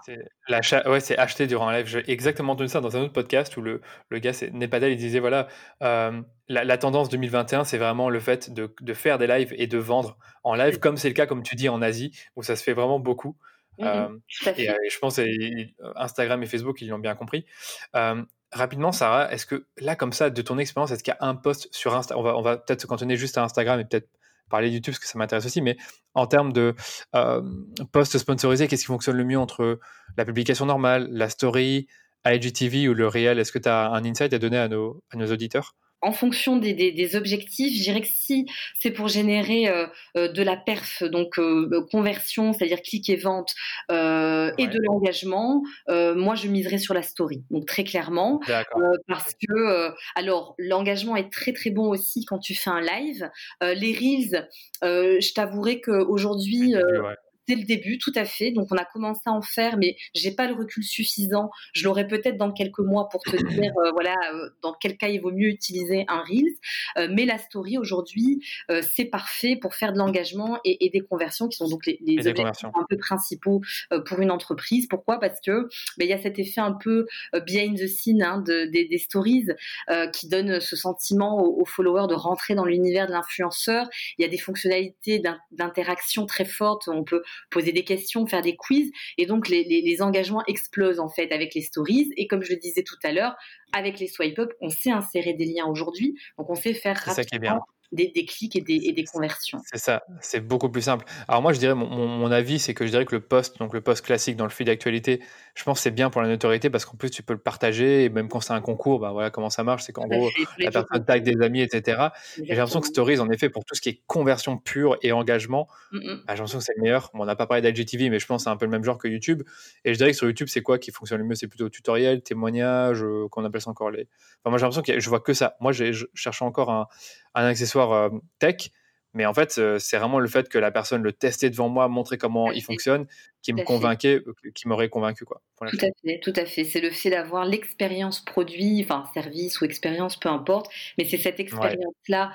L'achat, ouais, c'est acheter durant un live. J'ai exactement entendu ça dans un autre podcast où le, le gars, pas il disait voilà, euh, la, tendance 2021, c'est vraiment le fait de, de, faire des lives et de vendre en live, comme c'est le cas, comme tu dis, en Asie, où ça se fait vraiment beaucoup. Mmh euh, et, je pense que Instagram et Facebook, ils l'ont bien compris. Rapidement, Sarah, est-ce que là, comme ça, de ton expérience, est-ce qu'il y a un post sur Insta On va, on va peut-être se cantonner juste à Instagram et peut-être parler de YouTube parce que ça m'intéresse aussi, mais en termes de euh, posts sponsorisés, qu'est-ce qui fonctionne le mieux entre la publication normale, la story, IGTV ou le réel? Est-ce que tu as un insight à donner à nos, à nos auditeurs? En fonction des, objectifs, je dirais que si c'est pour générer euh, euh, de la perf, donc euh, conversion, c'est-à-dire clic et vente, et de l'engagement, moi je miserais sur la story. Donc très clairement, parce que alors l'engagement est très très bon aussi quand tu fais un live. les reels, je t'avouerai qu'aujourd'hui, dès le début, tout à fait. Donc on a commencé à en faire, mais j'ai pas le recul suffisant. Je l'aurai peut-être dans quelques mois pour te dire, euh, voilà, euh, dans quel cas il vaut mieux utiliser un Reels. Euh, mais la story aujourd'hui, c'est parfait pour faire de l'engagement et, des conversions qui sont donc les, les objectifs un peu principaux pour une entreprise. Pourquoi? Parce que ben, il y a cet effet un peu behind the scene hein, de, des, stories qui donne ce sentiment aux, followers de rentrer dans l'univers de l'influenceur. Il y a des fonctionnalités d'interaction très fortes. On peut poser des questions, faire des quiz. Et donc, les, engagements explosent en fait avec les stories. Et comme je le disais tout à l'heure, avec les swipe up, on sait insérer des liens aujourd'hui. Donc, on sait faire rapidement des, clics et des, conversions. C'est ça, c'est beaucoup plus simple. Alors moi, je dirais, mon, avis, c'est que je dirais que le post, donc le post classique dans le feed d'actualité, je pense que c'est bien pour la notoriété parce qu'en plus, tu peux le partager, et même quand c'est un concours, bah voilà comment ça marche, c'est qu'en gros, la personne tag des amis, etc. J'ai l'impression que Stories, en effet, pour tout ce qui est conversion pure et engagement, mmh, mmh. Bah, j'ai l'impression que c'est le meilleur. on n'a pas parlé d'IGTV, mais je pense que c'est un peu le même genre que YouTube. Et je dirais que sur YouTube, c'est quoi qui fonctionne le mieux? C'est plutôt tutoriel, témoignage, euh, qu'on appelle ça encore les... Enfin, moi, j'ai l'impression que je vois que ça. Moi, je cherche encore un un accessoire euh, tech. Mais en fait, euh, c'est vraiment le fait que la personne le testait devant moi, montrer comment il fonctionne, qui me convainquait, euh, qui m'aurait convaincu. Quoi, tout à fait, tout à fait. C'est le fait d'avoir l'expérience produit, enfin service ou expérience, peu importe. Mais c'est cette expérience-là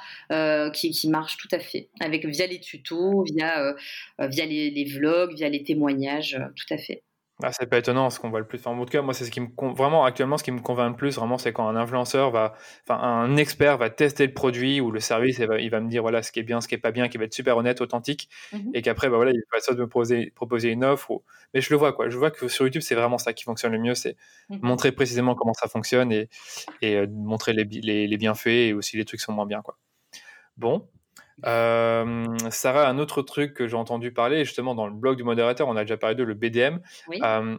qui, qui, marche tout à fait, avec via les tutos, via, via les, les, vlogs, via les témoignages, tout à fait. Ah, c'est pas étonnant ce qu'on voit le plus. Enfin, en tout cas, moi, c'est ce qui me vraiment actuellement ce qui me convainc le plus, vraiment, c'est quand un influenceur va, enfin, un expert va tester le produit ou le service et il va me dire voilà ce qui est bien, ce qui est pas bien, qui va être super honnête, authentique, mmh et qu'après, bah, voilà, il va soit me proposer, proposer une offre. Mais je le vois quoi. Je vois que sur YouTube, c'est vraiment ça qui fonctionne le mieux, c'est mmh montrer précisément comment ça fonctionne et, et euh, montrer les, les, les, bienfaits et aussi les trucs qui sont moins bien quoi. Bon, euh, Sarah, un autre truc que j'ai entendu parler, justement dans le blog du modérateur, on a déjà parlé de le BDM. Euh,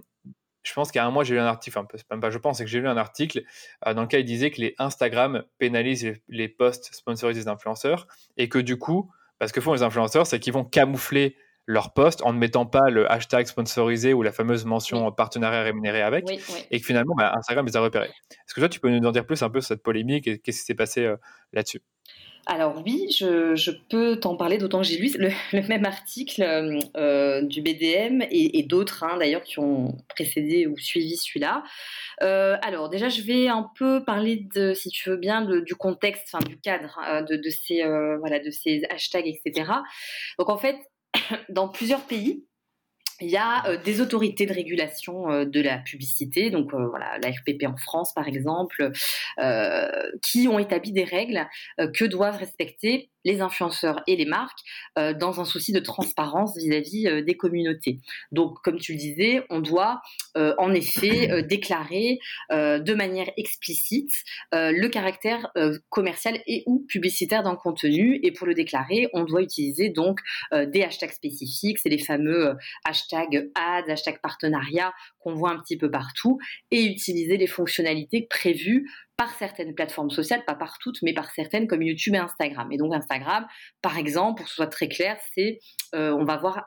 je pense qu'à un mois, j'ai lu un article, enfin, même pas je pense, c'est que j'ai lu un article dans lequel il disait que les Instagram pénalisent les, posts sponsorisés des influenceurs et que du coup, parce que font les influenceurs, c'est qu'ils vont camoufler leur post en ne mettant pas le hashtag sponsorisé ou la fameuse mention partenariat rémunéré avec, et que finalement, bah, Instagram les a repérés. Est-ce que toi, tu peux nous en dire plus un peu sur cette polémique et qu'est-ce qui s'est passé là-dessus? Alors oui, je, peux t'en parler, d'autant que j'ai lu le, même article euh, du BDM et, d'autres hein, d'ailleurs qui ont précédé ou suivi celui-là. Euh, alors déjà, je vais un peu parler si tu veux bien, du contexte, du cadre de, ces de ces hashtags, etc. Donc en fait, dans plusieurs pays, il y a euh, des autorités de régulation euh, de la publicité, donc euh, voilà, la RPP en France par exemple, qui ont établi des règles que doivent respecter les influenceurs et les marques euh, dans un souci de transparence vis-à-vis euh, des communautés. Donc, comme tu le disais, on doit euh, en effet déclarer de manière explicite le caractère commercial et ou publicitaire d'un contenu. Et pour le déclarer, on doit utiliser donc des hashtags spécifiques, c'est les fameux hashtags ads, hashtags partenariat qu'on voit un petit peu partout, et utiliser les fonctionnalités prévues par certaines plateformes sociales, pas par toutes, mais par certaines comme YouTube et Instagram. Et donc Instagram, par exemple, pour que ce soit très clair, c'est euh, on va voir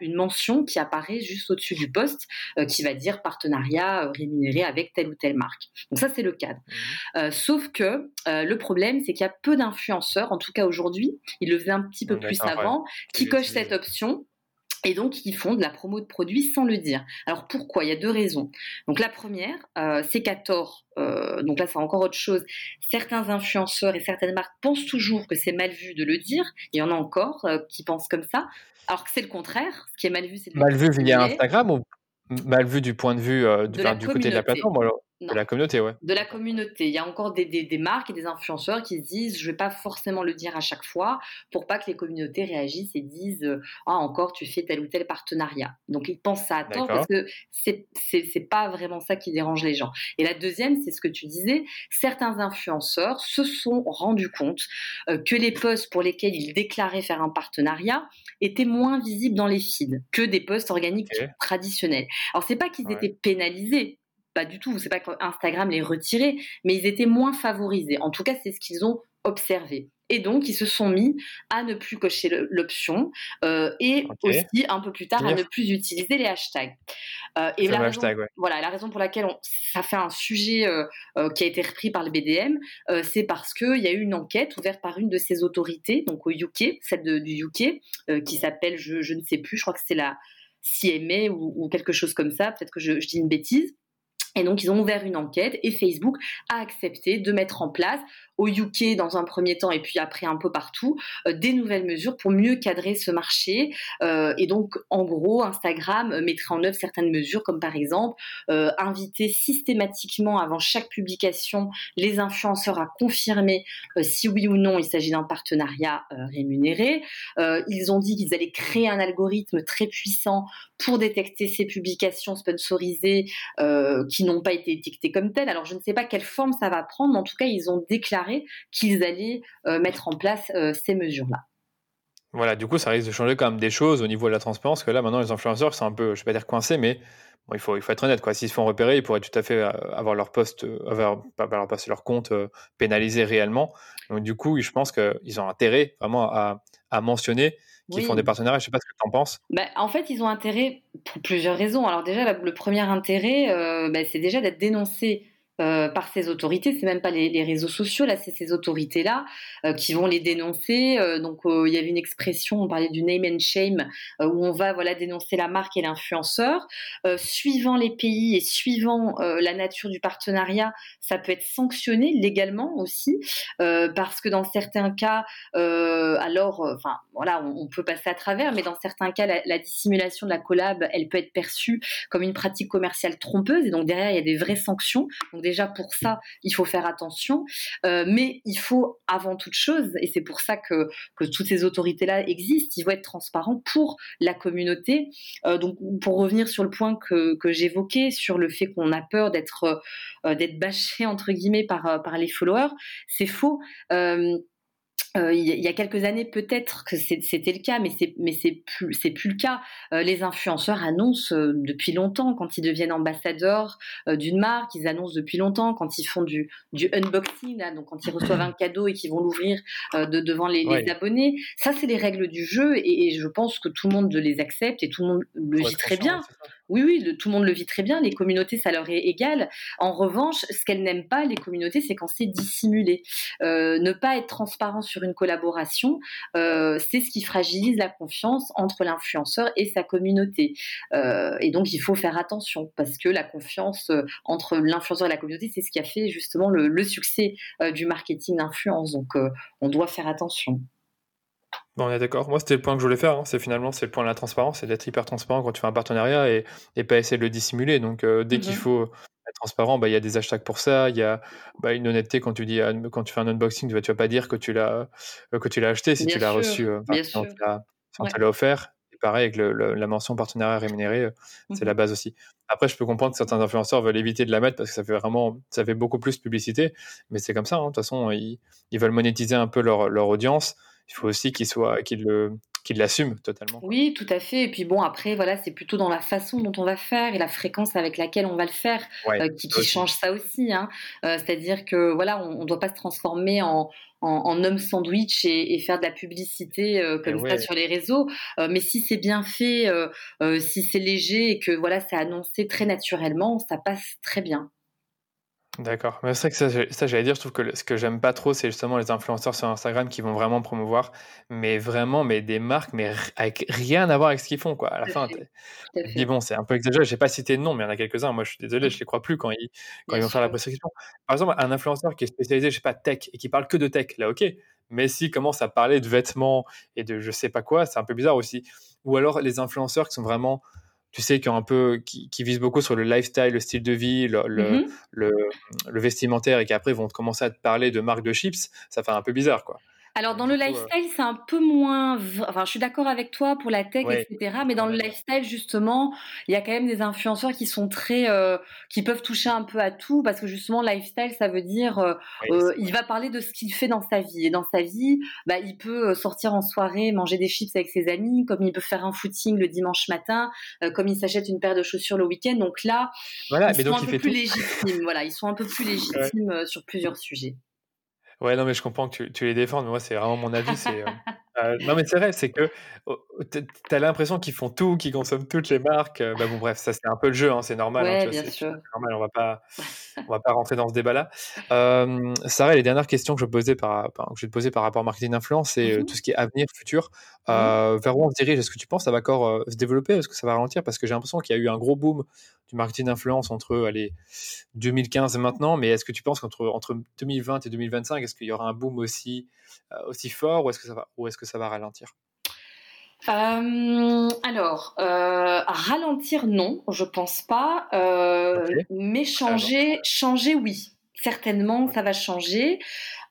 une mention qui apparaît juste au-dessus du poste euh, qui va dire partenariat euh, rémunéré avec telle ou telle marque. Donc ça c'est le cadre. Mmh. sauf que le problème c'est qu'il y a peu d'influenceurs, en tout cas aujourd'hui, ils le faisaient un petit peu plus avant, qui cochent cette option et donc, ils font de la promo de produits sans le dire. Alors pourquoi? Il y a deux raisons. Donc la première, euh, c'est qu'à tort, euh, donc là c'est encore autre chose, certains influenceurs et certaines marques pensent toujours que c'est mal vu de le dire. Il y en a encore euh, qui pensent comme ça, alors que c'est le contraire. Ce qui est mal vu, c'est mal vu via Instagram ou mal vu du point de vue du, du côté de la plateforme alors de la communauté, ouais. De la communauté. Il y a encore des, des, marques et des influenceurs qui se disent je vais pas forcément le dire à chaque fois pour pas que les communautés réagissent et disent ah encore tu fais tel ou tel partenariat. Donc ils pensent ça à tort parce que c'est c'est pas vraiment ça qui dérange les gens. Et la deuxième, c'est ce que tu disais, certains influenceurs se sont rendus compte euh, que les posts pour lesquels ils déclaraient faire un partenariat étaient moins visibles dans les feeds que des posts organiques traditionnels. Alors c'est pas qu'ils étaient pénalisés pas du tout. C'est pas qu'Instagram les retirait, mais ils étaient moins favorisés. En tout cas, c'est ce qu'ils ont observé. Et donc, ils se sont mis à ne plus cocher l'option euh, et aussi un peu plus tard à ne plus utiliser les hashtags. Euh, et la raison, voilà, la raison pour laquelle ça fait un sujet euh, qui a été repris par le BDM, c'est parce qu'il y a eu une enquête ouverte par une de ces autorités, donc au UK, celle du UK, qui s'appelle, je, ne sais plus, je crois que c'est la CMA ou, quelque chose comme ça, peut-être que je dis une bêtise. Et donc, ils ont ouvert une enquête et Facebook a accepté de mettre en place au UK dans un premier temps et puis après un peu partout, euh, des nouvelles mesures pour mieux cadrer ce marché. Euh, et donc, en gros, Instagram mettrait en œuvre certaines mesures comme par exemple euh, inviter systématiquement avant chaque publication les influenceurs à confirmer si oui ou non il s'agit d'un partenariat rémunéré. ils ont dit qu'ils allaient créer un algorithme très puissant pour détecter ces publications sponsorisées qui n'ont pas été étiquetées comme telles. Alors, je ne sais pas quelle forme ça va prendre, mais en tout cas, ils ont déclaré qu'ils allaient euh, mettre en place euh, ces mesures-là. Voilà, du coup, ça risque de changer quand même des choses au niveau de la transparence, que là, maintenant, les influenceurs sont un peu, je ne vais pas dire coincés, mais il, faut, il faut être honnête, quoi. S'ils se font repérer, ils pourraient tout à fait euh, avoir leur poste, avoir, leur, leur compte pénalisé réellement. Donc, du coup, je pense qu'ils ont intérêt vraiment à, mentionner qu'ils font des partenariats. Je ne sais pas ce que tu en penses. Bah, en fait, ils ont intérêt pour plusieurs raisons. Alors, déjà, le premier intérêt, bah, c'est déjà d'être dénoncé euh, par ces autorités. C'est même pas les, réseaux sociaux, là, c'est ces autorités-là euh, qui vont les dénoncer. Euh, donc, il y avait une expression, on parlait du name and shame, où on va voilà dénoncer la marque et l'influenceur. suivant les pays et suivant la nature du partenariat, ça peut être sanctionné légalement aussi, parce que dans certains cas, alors, enfin, voilà, on, peut passer à travers, mais dans certains cas, la, la dissimulation de la collab, elle peut être perçue comme une pratique commerciale trompeuse, et donc derrière, il y a des vraies sanctions. Donc, déjà pour ça, il faut faire attention. Euh, mais il faut avant toute chose, et c'est pour ça que, que toutes ces autorités-là existent, ils vont être transparents pour la communauté. Euh, donc pour revenir sur le point que, que j'évoquais, sur le fait qu'on a peur d'être euh, d'être bâché entre guillemets par, par les followers, c'est faux euh, il y a quelques années, peut-être que c'était le cas, mais c'est mais c'est plus c'est plus le cas. Euh, les influenceurs annoncent euh, depuis longtemps quand ils deviennent ambassadeurs d'une marque, ils annoncent depuis longtemps quand ils font du du unboxing, là, donc quand ils reçoivent un cadeau et qu'ils vont l'ouvrir de, devant les, les, abonnés. Ça, c'est les règles du jeu et, et, je pense que tout le monde les accepte et tout le monde le vit très bien. Oui, tout le monde le vit très bien. Les communautés, ça leur est égal. En revanche, ce qu'elles n'aiment pas, les communautés, c'est quand c'est dissimulé. Euh, ne pas être transparent sur une collaboration, euh, c'est ce qui fragilise la confiance entre l'influenceur et sa communauté. Euh, et donc, il faut faire attention parce que la confiance entre l'influenceur et la communauté, c'est ce qui a fait justement le, le succès du marketing d'influence. Donc, on doit faire attention on est d'accord. Moi, c'était le point que je voulais faire. Hein. C'est finalement c'est le point de la transparence, c'est d'être hyper transparent quand tu fais un partenariat et, et pas essayer de le dissimuler. Donc, euh, dès qu'il mhm. faut être transparent, bah, il y a des hashtags pour ça. Il y a bah, une honnêteté quand tu dis quand tu fais un unboxing, tu vas, tu vas pas dire que tu l'as euh, que tu l'as acheté si tu l'as reçu, euh, si on te l'a offert. Et pareil avec la mention partenariat rémunéré, c'est la mhm. base aussi. Après, je peux comprendre que certains influenceurs veulent éviter de la mettre parce que ça fait vraiment, ça fait beaucoup plus publicité. Mais c'est comme ça. Hein. De toute façon, ils, ils, veulent monétiser un peu leur, leur audience il faut aussi qu'il soit, qu'il le, qu'il l'assume totalement. Oui, tout à fait. Et puis bon, après, voilà, c'est plutôt dans la façon dont on va faire et la fréquence avec laquelle on va le faire euh, qui, change ça aussi. Hein. Euh, c'est-à-dire que voilà, on ne doit pas se transformer en, en, homme sandwich et, faire de la publicité euh, comme ça sur les réseaux. mais si c'est bien fait, si c'est léger et que voilà, c'est annoncé très naturellement, ça passe très bien. D'accord. Mais c'est vrai que ça, j'allais dire, je trouve que ce que j'aime pas trop, c'est justement les influenceurs sur Instagram qui vont vraiment promouvoir, mais vraiment, mais des marques, mais avec rien à voir avec ce qu'ils font, quoi. À la fin, tu dis, bon, c'est un peu exagéré. J'ai pas cité de nom, mais il y en a quelques-uns. Moi, je suis désolé, mmh. je les crois plus quand ils, quand ils vont faire la prescription. Par exemple, un influenceur qui est spécialisé, je sais pas, tech, et qui parle que de tech, là, ok. Mais s'il commence à parler de vêtements et de je sais pas quoi, c'est un peu bizarre aussi. Ou alors les influenceurs qui sont vraiment tu sais, qui, un peu, qui, qui visent beaucoup sur le lifestyle, le style de vie, le, le, mmh le, vestimentaire, et qui après vont commencer à te parler de marques de chips, ça fait un peu bizarre, quoi. Alors dans le lifestyle, c'est un peu moins. Enfin, je suis d'accord avec toi pour la tech, etc. Mais dans le lifestyle, justement, il y a quand même des influenceurs qui sont très, euh, qui peuvent toucher un peu à tout, parce que justement, lifestyle, ça veut dire, euh, euh, il va parler de ce qu'il fait dans sa vie. Et dans sa vie, bah, il peut sortir en soirée, manger des chips avec ses amis, comme il peut faire un footing le dimanche matin, comme il s'achète une paire de chaussures le week-end. Donc là, voilà, ils sont un peu plus légitimes. voilà, ils sont un peu plus légitimes sur plusieurs sujets. Ouais, non, mais je comprends que tu, les défends, mais moi, c'est vraiment mon avis. C'est, euh, euh, non, mais c'est vrai, c'est que oh, tu as l'impression qu'ils font tout, qu'ils consomment toutes les marques. Euh, bah bon, bref, ça, c'est un peu le jeu, hein, c'est normal. Hein, bien sûr. normal, on va pas, on va pas rentrer dans ce débat-là. Euh, Sarah, les dernières questions que je, posais par, que je vais te poser par rapport au marketing d'influence, c'est mmh tout ce qui est avenir, futur. Vers où on se dirige? Est-ce que tu penses que ça va encore se développer Est-ce que ça va ralentir? Parce que j'ai l'impression qu'il y a eu un gros boom du marketing d'influence entre allez, 2015 et maintenant, mais est-ce que tu penses qu'entre entre 2020 et 2025, est-ce qu'il y aura un boom aussi, aussi fort ou est-ce que ça va, ou est-ce que ça va ralentir? Euh, alors, euh, ralentir, non, je pense pas. Euh, mais changer, changer, oui. Certainement, ça va changer.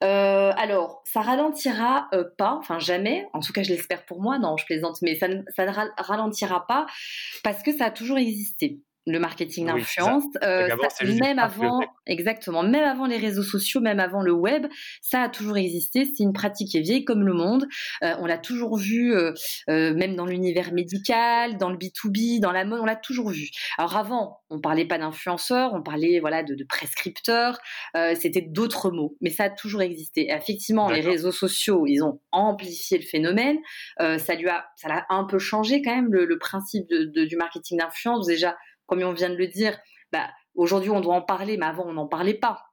alors, ça ralentira pas, enfin jamais. En tout cas, je l'espère pour moi. Non, je plaisante, mais ça ça ne ralentira pas parce que ça a toujours existé le marketing d'influence, euh, même avant, exactement, même avant les réseaux sociaux, même avant le web, ça a toujours existé. C'est une pratique qui est vieille comme le monde. Euh, on l'a toujours vu, euh, même dans l'univers médical, dans le B2B, dans la mode, on l'a toujours vu. Alors avant, on parlait pas d'influenceurs, on parlait voilà de, de prescripteurs, c'était d'autres mots, mais ça a toujours existé. effectivement, les réseaux sociaux, ils ont amplifié le phénomène. ça lui a, ça l'a un peu changé quand même le, principe du marketing d'influence. Déjà comme on vient de le dire, bah, aujourd'hui on doit en parler, mais avant on n'en parlait pas.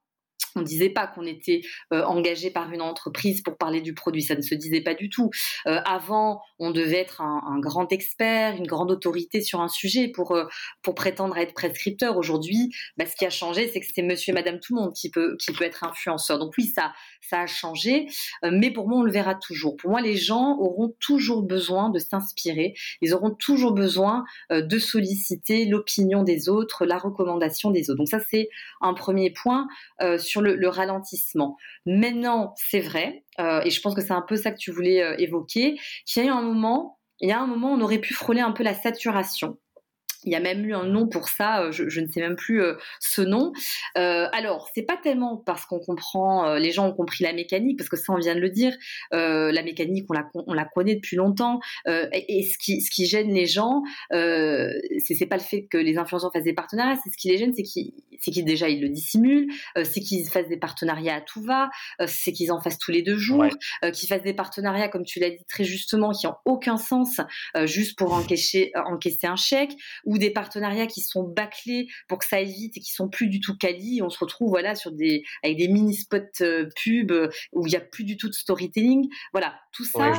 On ne disait pas qu'on était euh, engagé par une entreprise pour parler du produit, ça ne se disait pas du tout. Euh, avant, on devait être un, grand expert, une grande autorité sur un sujet pour euh, pour prétendre être prescripteur. Aujourd'hui, bah, ce qui a changé, c'est que c'est Monsieur et Madame tout le monde qui peut qui peut être influenceur. Donc oui, ça ça a changé, mais pour moi, on le verra toujours. Pour moi, les gens auront toujours besoin de s'inspirer. Ils auront toujours besoin de solliciter l'opinion des autres, la recommandation des autres. Donc ça, c'est un premier point le le, ralentissement. Maintenant, c'est vrai, euh, et je pense que c'est un peu ça que tu voulais euh, évoquer, qu'il y a eu un moment, il y a un moment, on aurait pu frôler un peu la saturation. Il y a même eu un nom pour ça, euh, je, ne sais même plus euh, ce nom. Euh, alors, c'est pas tellement parce qu'on comprend, les gens ont compris la mécanique, parce que ça, on vient de le dire, la mécanique, on la, on la connaît depuis longtemps. Et, ce, qui, ce qui gêne les gens, c'est pas le fait que les influenceurs fassent des partenariats, c'est ce qui les gêne, c'est qu'ils déjà ils le dissimulent, c'est qu'ils fassent des partenariats à tout va, c'est qu'ils en fassent tous les deux jours, qu'ils fassent des partenariats, comme tu l'as dit très justement, qui n'ont aucun sens, juste pour encaisser, encaisser un chèque, ou des partenariats qui sont bâclés pour que ça aille vite et qui sont plus du tout quali. On se retrouve voilà sur des avec des mini spots euh, pub euh, où il y a plus du tout de storytelling. Voilà, tout ça.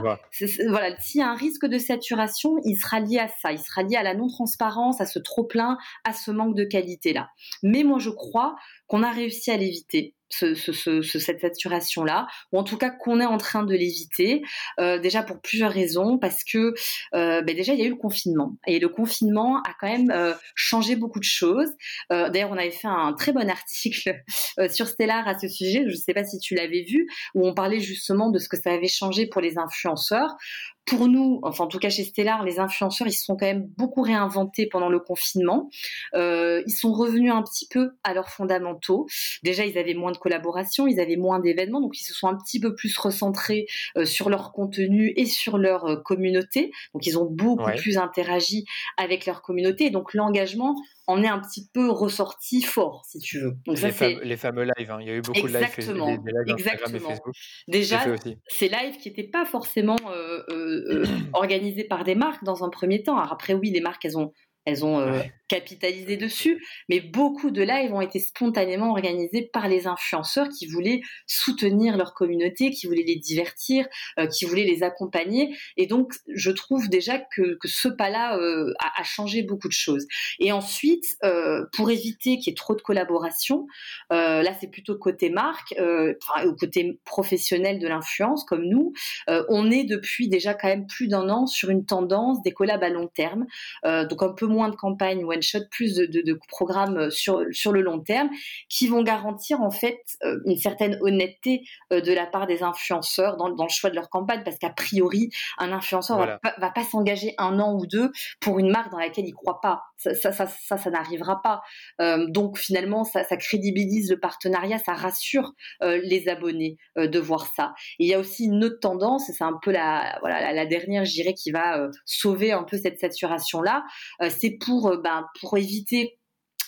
voilà, s'il y a un risque de saturation, il sera lié à ça. Il sera lié à la non transparence, à ce trop plein, à ce manque de qualité là. Mais moi je crois qu'on a réussi à l'éviter cette saturation-là, ou en tout cas qu'on est en train de l'éviter, euh, déjà pour plusieurs raisons, parce que euh, ben déjà il y a eu le confinement, et le confinement a quand même euh, changé beaucoup de choses. D'ailleurs, on avait fait un très bon article sur Stellar à ce sujet, je ne sais pas si tu l'avais vu, où on parlait justement de ce que ça avait changé pour les influenceurs pour nous, enfin en tout cas chez Stellar, les influenceurs, ils se sont quand même beaucoup réinventés pendant le confinement. Euh, ils sont revenus un petit peu à leurs fondamentaux. Déjà, ils avaient moins de collaboration, ils avaient moins d'événements, donc ils se sont un petit peu plus recentrés euh, sur leur contenu et sur leur euh, communauté. Donc ils ont beaucoup plus interagi avec leur communauté. donc l'engagement en est un petit peu ressorti fort, si tu veux. Donc les, ça, les, fameux lives, hein. il y a eu beaucoup de lives, exactement. exactement. Déjà, ces lives qui n'étaient pas forcément euh, euh, euh, organisés par des marques dans un premier temps. Alors après, oui, les marques, elles ont elles ont capitalisé dessus, mais beaucoup de lives ont été spontanément organisés par les influenceurs qui voulaient soutenir leur communauté, qui voulaient les divertir, euh, qui voulaient les accompagner. Et donc, je trouve déjà que, ce pas-là euh, a, changé beaucoup de choses. Et ensuite, pour éviter qu'il y ait trop de collaboration, là c'est plutôt côté marque, enfin, côté professionnel de l'influence comme nous, on est depuis déjà quand même plus d'un an sur une tendance des collabs à long terme, donc un peu moins moins de campagnes one shot, plus de, programmes euh, sur, sur le long terme qui vont garantir en fait euh, une certaine honnêteté euh, de la part des influenceurs dans, le choix de leur campagne parce qu'a priori un influenceur va, va pas s'engager un an ou deux pour une marque dans laquelle il croit pas. Ça, ça, ça, ça, n'arrivera pas. donc finalement, ça, crédibilise le partenariat, ça rassure les abonnés de voir ça. Il y a aussi une autre tendance, c'est un peu la, voilà, la, dernière, je dirais, qui va sauver un peu cette saturation-là, c'est pour, euh, ben, pour éviter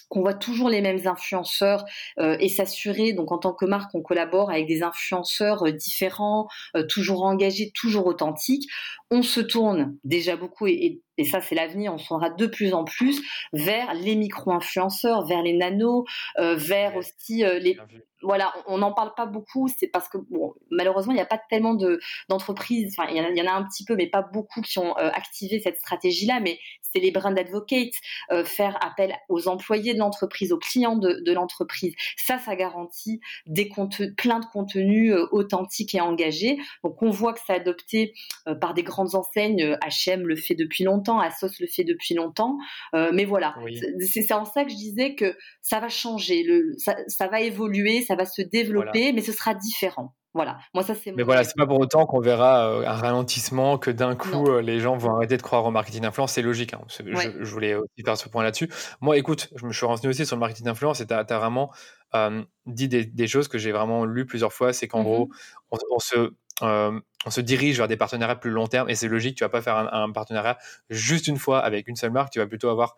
qu'on voit toujours les mêmes influenceurs euh, et s'assurer, donc en tant que marque, on collabore avec des influenceurs euh, différents, toujours engagés, toujours authentiques. On se tourne déjà beaucoup et, et ça c'est l'avenir, on se tournera de plus en plus vers les micro-influenceurs, vers les nanos, vers aussi les, voilà, on n'en parle pas beaucoup, c'est parce que bon, malheureusement, il n'y a pas tellement de d'entreprises, enfin, il y, en a un petit peu, mais pas beaucoup qui ont euh, activé cette stratégie-là, mais c'est les brand advocates, euh, faire appel aux employés de l'entreprise, aux clients de, l'entreprise. Ça, ça garantit des plein de contenus euh, authentiques et engagés. Donc, on voit que c'est adopté par des grandes enseignes, H&M le fait depuis longtemps, Asos le fait depuis longtemps, mais voilà, c'est en ça que je disais que ça va changer, le, ça, ça va évoluer, ça va se développer, mais ce sera différent. Voilà, moi ça c'est. Mais voilà, c'est pas pour autant qu'on verra euh, un ralentissement, que d'un coup euh, les gens vont arrêter de croire au marketing d'influence. C'est logique. Hein. Je, voulais aussi faire ce point là-dessus. Moi, écoute, je me suis renseigné aussi sur le marketing d'influence et tu as, vraiment euh, dit des, choses que j'ai vraiment lues plusieurs fois. C'est qu'en gros, mmh on, se, on se dirige vers des partenariats plus long terme et c'est logique. Tu vas pas faire un, partenariat juste une fois avec une seule marque. Tu vas plutôt avoir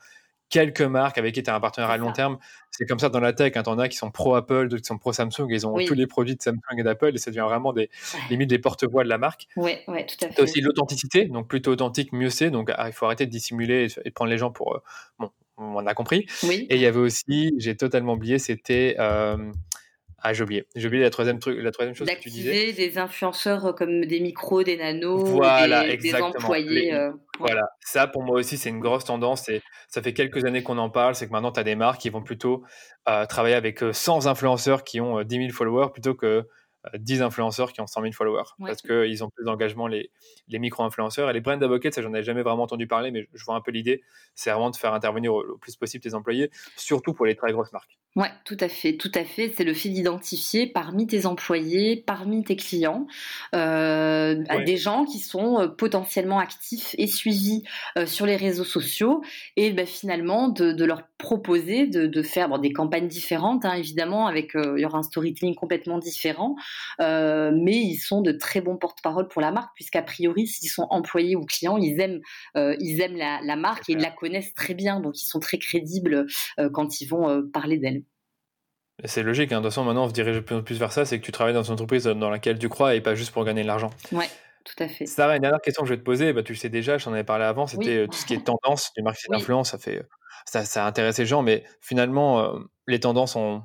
quelques marques avec qui tu as un partenariat à long terme. C'est comme ça dans la tech, hein, on a qui sont pro Apple, d'autres qui sont pro Samsung, ils ont tous les produits de Samsung et d'Apple et ça devient vraiment des limite des porte-voix de la marque. Oui, ouais, tout à fait. Tu as aussi l'authenticité, donc plutôt authentique, mieux c'est. Donc ah, il faut arrêter de dissimuler et, prendre les gens pour. Euh, bon, on a compris. Oui. Et il y avait aussi, j'ai totalement oublié, c'était. Euh, ah, j'ai oublié. J'ai oublié la troisième, truc, la troisième chose que tu disais. des influenceurs euh, comme des micros, des nanos, voilà, des, employés. Euh, voilà, ça pour moi aussi, c'est une grosse tendance. Et ça fait quelques années qu'on en parle. C'est que maintenant, tu as des marques qui vont plutôt euh, travailler avec 100 influenceurs qui ont 10 000 followers plutôt que 10 influenceurs qui ont 100 000 followers parce qu'ils ont plus d'engagement, les, les micro-influenceurs. Et les brand advocates, ça, j'en ai jamais vraiment entendu parler, mais je vois un peu l'idée. C'est vraiment de faire intervenir le plus possible tes employés, surtout pour les très grosses marques. Ouais, tout à fait, tout à fait. C'est le fait d'identifier parmi tes employés, parmi tes clients, euh, des gens qui sont euh, potentiellement actifs et suivis euh, sur les réseaux sociaux, et ben, finalement de, de, leur proposer de, de faire bon, des campagnes différentes, hein, évidemment, avec euh, il y aura un storytelling complètement différent, euh, mais ils sont de très bons porte-parole pour la marque, puisqu'a priori, s'ils sont employés ou clients, ils aiment, ils aiment la, la marque et ils la connaissent très bien, donc ils sont très crédibles quand ils vont parler d'elle. C'est logique, hein. de toute façon, maintenant, on se dirige de plus en plus vers ça, c'est que tu travailles dans une entreprise dans laquelle tu crois et pas juste pour gagner de l'argent. Ouais, tout à fait. Sarah, une dernière question que je vais te poser, bah, tu le sais déjà, j'en avais parlé avant, c'était euh, tout ce qui est tendance du marketing d'influence, ça fait ça, ça intéresse les gens, mais finalement, euh, les tendances ont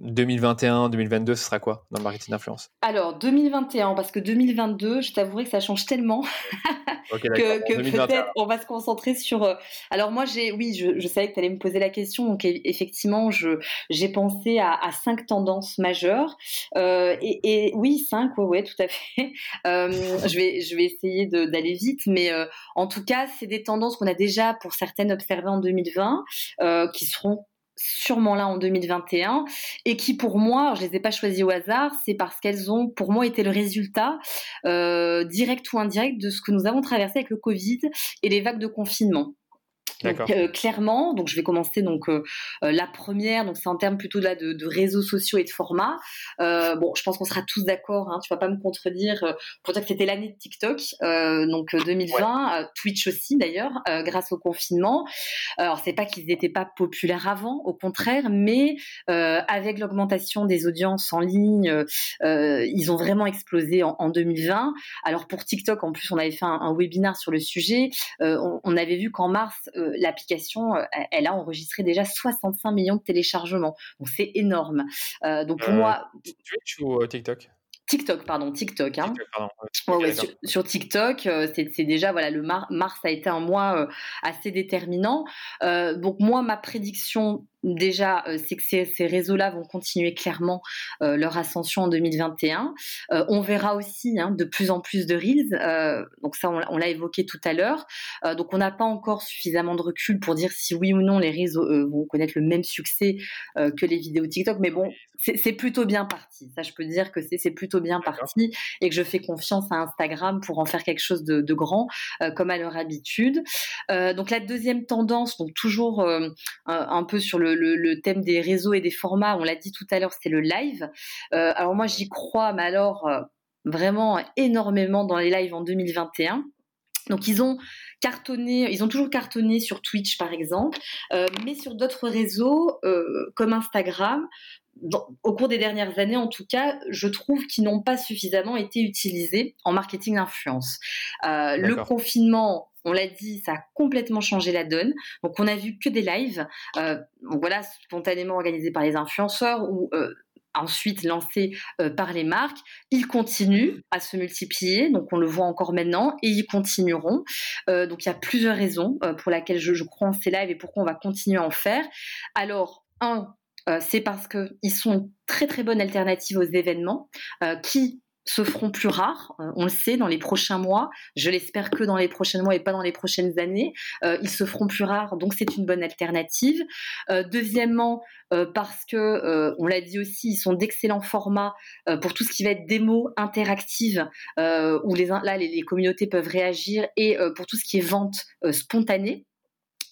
2021, 2022, ce sera quoi dans le marketing d'influence? Alors, 2021, parce que 2022, je t'avouerai que ça change tellement que, peut-être on va se concentrer sur. Euh, alors, moi, j'ai, oui, je, savais que tu allais me poser la question. Donc, effectivement, je, j'ai pensé à, cinq tendances majeures. Euh, et, oui, cinq, ouais, ouais, tout à fait. Euh, je, vais, je vais essayer d'aller vite, mais en tout cas, c'est des tendances qu'on a déjà, pour certaines, observées en 2020, qui seront sûrement là en 2021 et qui pour moi, je les ai pas choisies au hasard, c'est parce qu'elles ont pour moi été le résultat euh, direct ou indirect de ce que nous avons traversé avec le Covid et les vagues de confinement. Donc, euh, clairement, donc je vais commencer donc euh, euh, la première, donc c'est en termes plutôt là de, de, réseaux sociaux et de formats. bon, je pense qu'on sera tous d'accord. Hein, tu vas pas me contredire pour dire que c'était l'année de TikTok, donc 2020, Twitch aussi d'ailleurs, grâce au confinement. Alors c'est pas qu'ils n'étaient pas populaires avant, au contraire, mais avec l'augmentation des audiences en ligne, ils ont vraiment explosé en, en, 2020. Alors pour TikTok, en plus, on avait fait un, un webinaire sur le sujet. On, on, avait vu qu'en mars l'application, euh, elle a enregistré déjà 65 millions de téléchargements. Donc c'est énorme. Euh, donc pour euh, moi. Twitch ou TikTok? TikTok, pardon, TikTok. Hein. sur, TikTok, c'est déjà voilà le mars a été un mois assez déterminant. donc moi, ma prédiction déjà, euh, c'est que ces, réseaux-là vont continuer clairement euh, leur ascension en 2021. Euh, on verra aussi hein, de plus en plus de reels. donc ça, on, l'a évoqué tout à l'heure. donc on n'a pas encore suffisamment de recul pour dire si oui ou non les réseaux vont connaître le même succès que les vidéos TikTok. Mais bon, c'est plutôt bien parti. Ça, je peux dire que c'est plutôt bien parti et que je fais confiance à Instagram pour en faire quelque chose de, de grand, comme à leur habitude. donc la deuxième tendance, donc toujours un peu sur le le, thème des réseaux et des formats, on l'a dit tout à l'heure, c'est le live. Euh, alors moi, j'y crois, mais alors euh, vraiment énormément dans les lives en 2021. Donc ils ont cartonné, ils ont toujours cartonné sur Twitch par exemple, euh, mais sur d'autres réseaux comme Instagram, au cours des dernières années, en tout cas, je trouve qu'ils n'ont pas suffisamment été utilisés en marketing d'influence. le confinement on l'a dit, ça a complètement changé la donne. Donc on a vu que des lives, euh, voilà, spontanément organisés par les influenceurs ou euh, ensuite lancés euh, par les marques. Ils continuent à se multiplier, donc on le voit encore maintenant, et ils continueront. donc il y a plusieurs raisons pour lesquelles je, crois en ces lives et pourquoi on va continuer à en faire. Alors, un, c'est parce qu'ils sont très très bonne alternative aux événements qui se feront plus rares, euh, on le sait, dans les prochains mois. Je l'espère que dans les prochains mois et pas dans les prochaines années. Euh, ils se feront plus rares, donc c'est une bonne alternative. Euh, deuxièmement, parce que, on l'a dit aussi, ils sont d'excellents formats pour tout ce qui va être démo interactive, où les, là, les, les, communautés peuvent réagir, et pour tout ce qui est vente spontanée.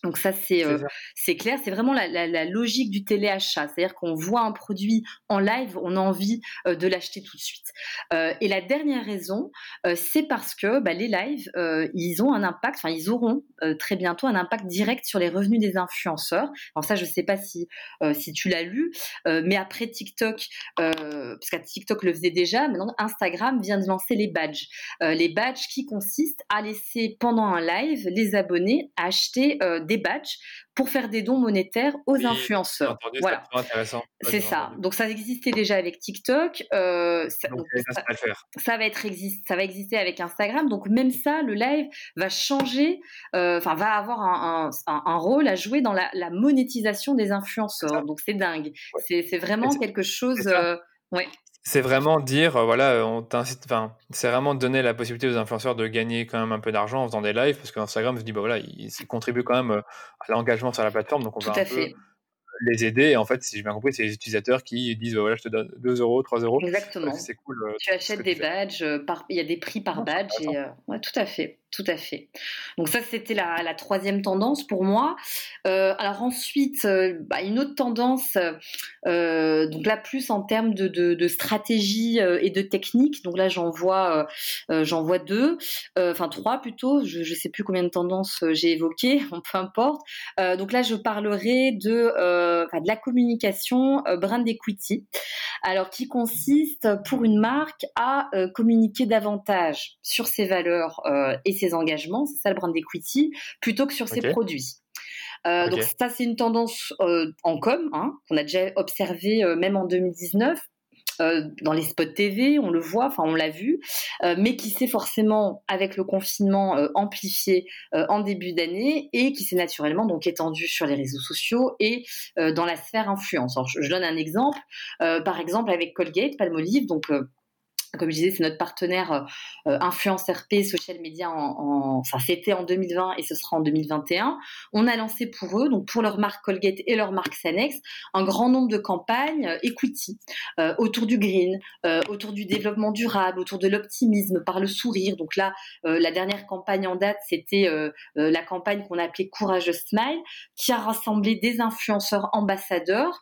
Donc ça c'est euh, c'est clair, c'est vraiment la, la, la, logique du téléachat, c'est-à-dire qu'on voit un produit en live, on a envie euh, de l'acheter tout de suite. Euh, et la dernière raison, euh, c'est parce que bah, les lives, ils ont un impact, enfin ils auront très bientôt un impact direct sur les revenus des influenceurs. Alors ça, je sais pas si si tu l'as lu, mais après TikTok, parce que TikTok le faisait déjà, maintenant Instagram vient de lancer les badges, les badges qui consistent à laisser pendant un live les abonnés acheter des des badges pour faire des dons monétaires aux influenceurs. voilà. C'est ça. Donc ça existait déjà avec TikTok. Euh, ça, va être ça va exister avec Instagram. Donc même ça, le live va changer, euh, enfin va avoir un, rôle à jouer dans la, monétisation des influenceurs. Donc c'est dingue. C'est vraiment quelque chose. Euh, ouais c'est vraiment dire, euh, voilà, on t'incite, enfin, c'est vraiment donner la possibilité aux influenceurs de gagner quand même un peu d'argent en faisant des lives, parce qu'Instagram se dit, bah voilà, ils, contribuent quand même euh, à l'engagement sur la plateforme, donc on va un peu les aider. Et en fait, si j'ai bien compris, c'est les utilisateurs qui disent, bah voilà, je te donne 2 euros, 3 euros. Exactement. C'est cool. Euh, tu achètes des badges, par... il y a des prix par badge, et ouais, tout à fait. Tout à fait. Donc ça, c'était la, troisième tendance pour moi. Euh, alors ensuite, euh, bah, une autre tendance, euh, donc là plus en termes de, stratégie et de technique. Donc là, j'en vois, j'en vois deux, enfin trois plutôt. Je ne sais plus combien de tendances j'ai évoquées, peu importe. donc là, je parlerai de, de la communication brand equity. Alors qui consiste pour une marque à communiquer davantage sur ses valeurs et ses engagements, c'est ça le brand equity, plutôt que sur ses produits. Euh, donc ça, c'est une tendance euh, en com hein, qu'on a déjà observé euh, même en 2019. dans les spots TV, on le voit, enfin on l'a vu, mais qui s'est forcément avec le confinement amplifié en début d'année et qui s'est naturellement donc étendu sur les réseaux sociaux et dans la sphère influence. je, je, donne un exemple, par exemple avec Colgate, Palmolive, donc comme je disais, c'est notre partenaire euh, euh influence RP social media en, enfin c'était en 2020 et ce sera en 2021. On a lancé pour eux, donc pour leur marque Colgate et leur marque Sanex, un grand nombre de campagnes euh, equity euh, autour du green, autour du développement durable, autour de l'optimisme par le sourire. Donc là, la dernière campagne en date, c'était la campagne qu'on a appelée Courage Smile, qui a rassemblé des influenceurs ambassadeurs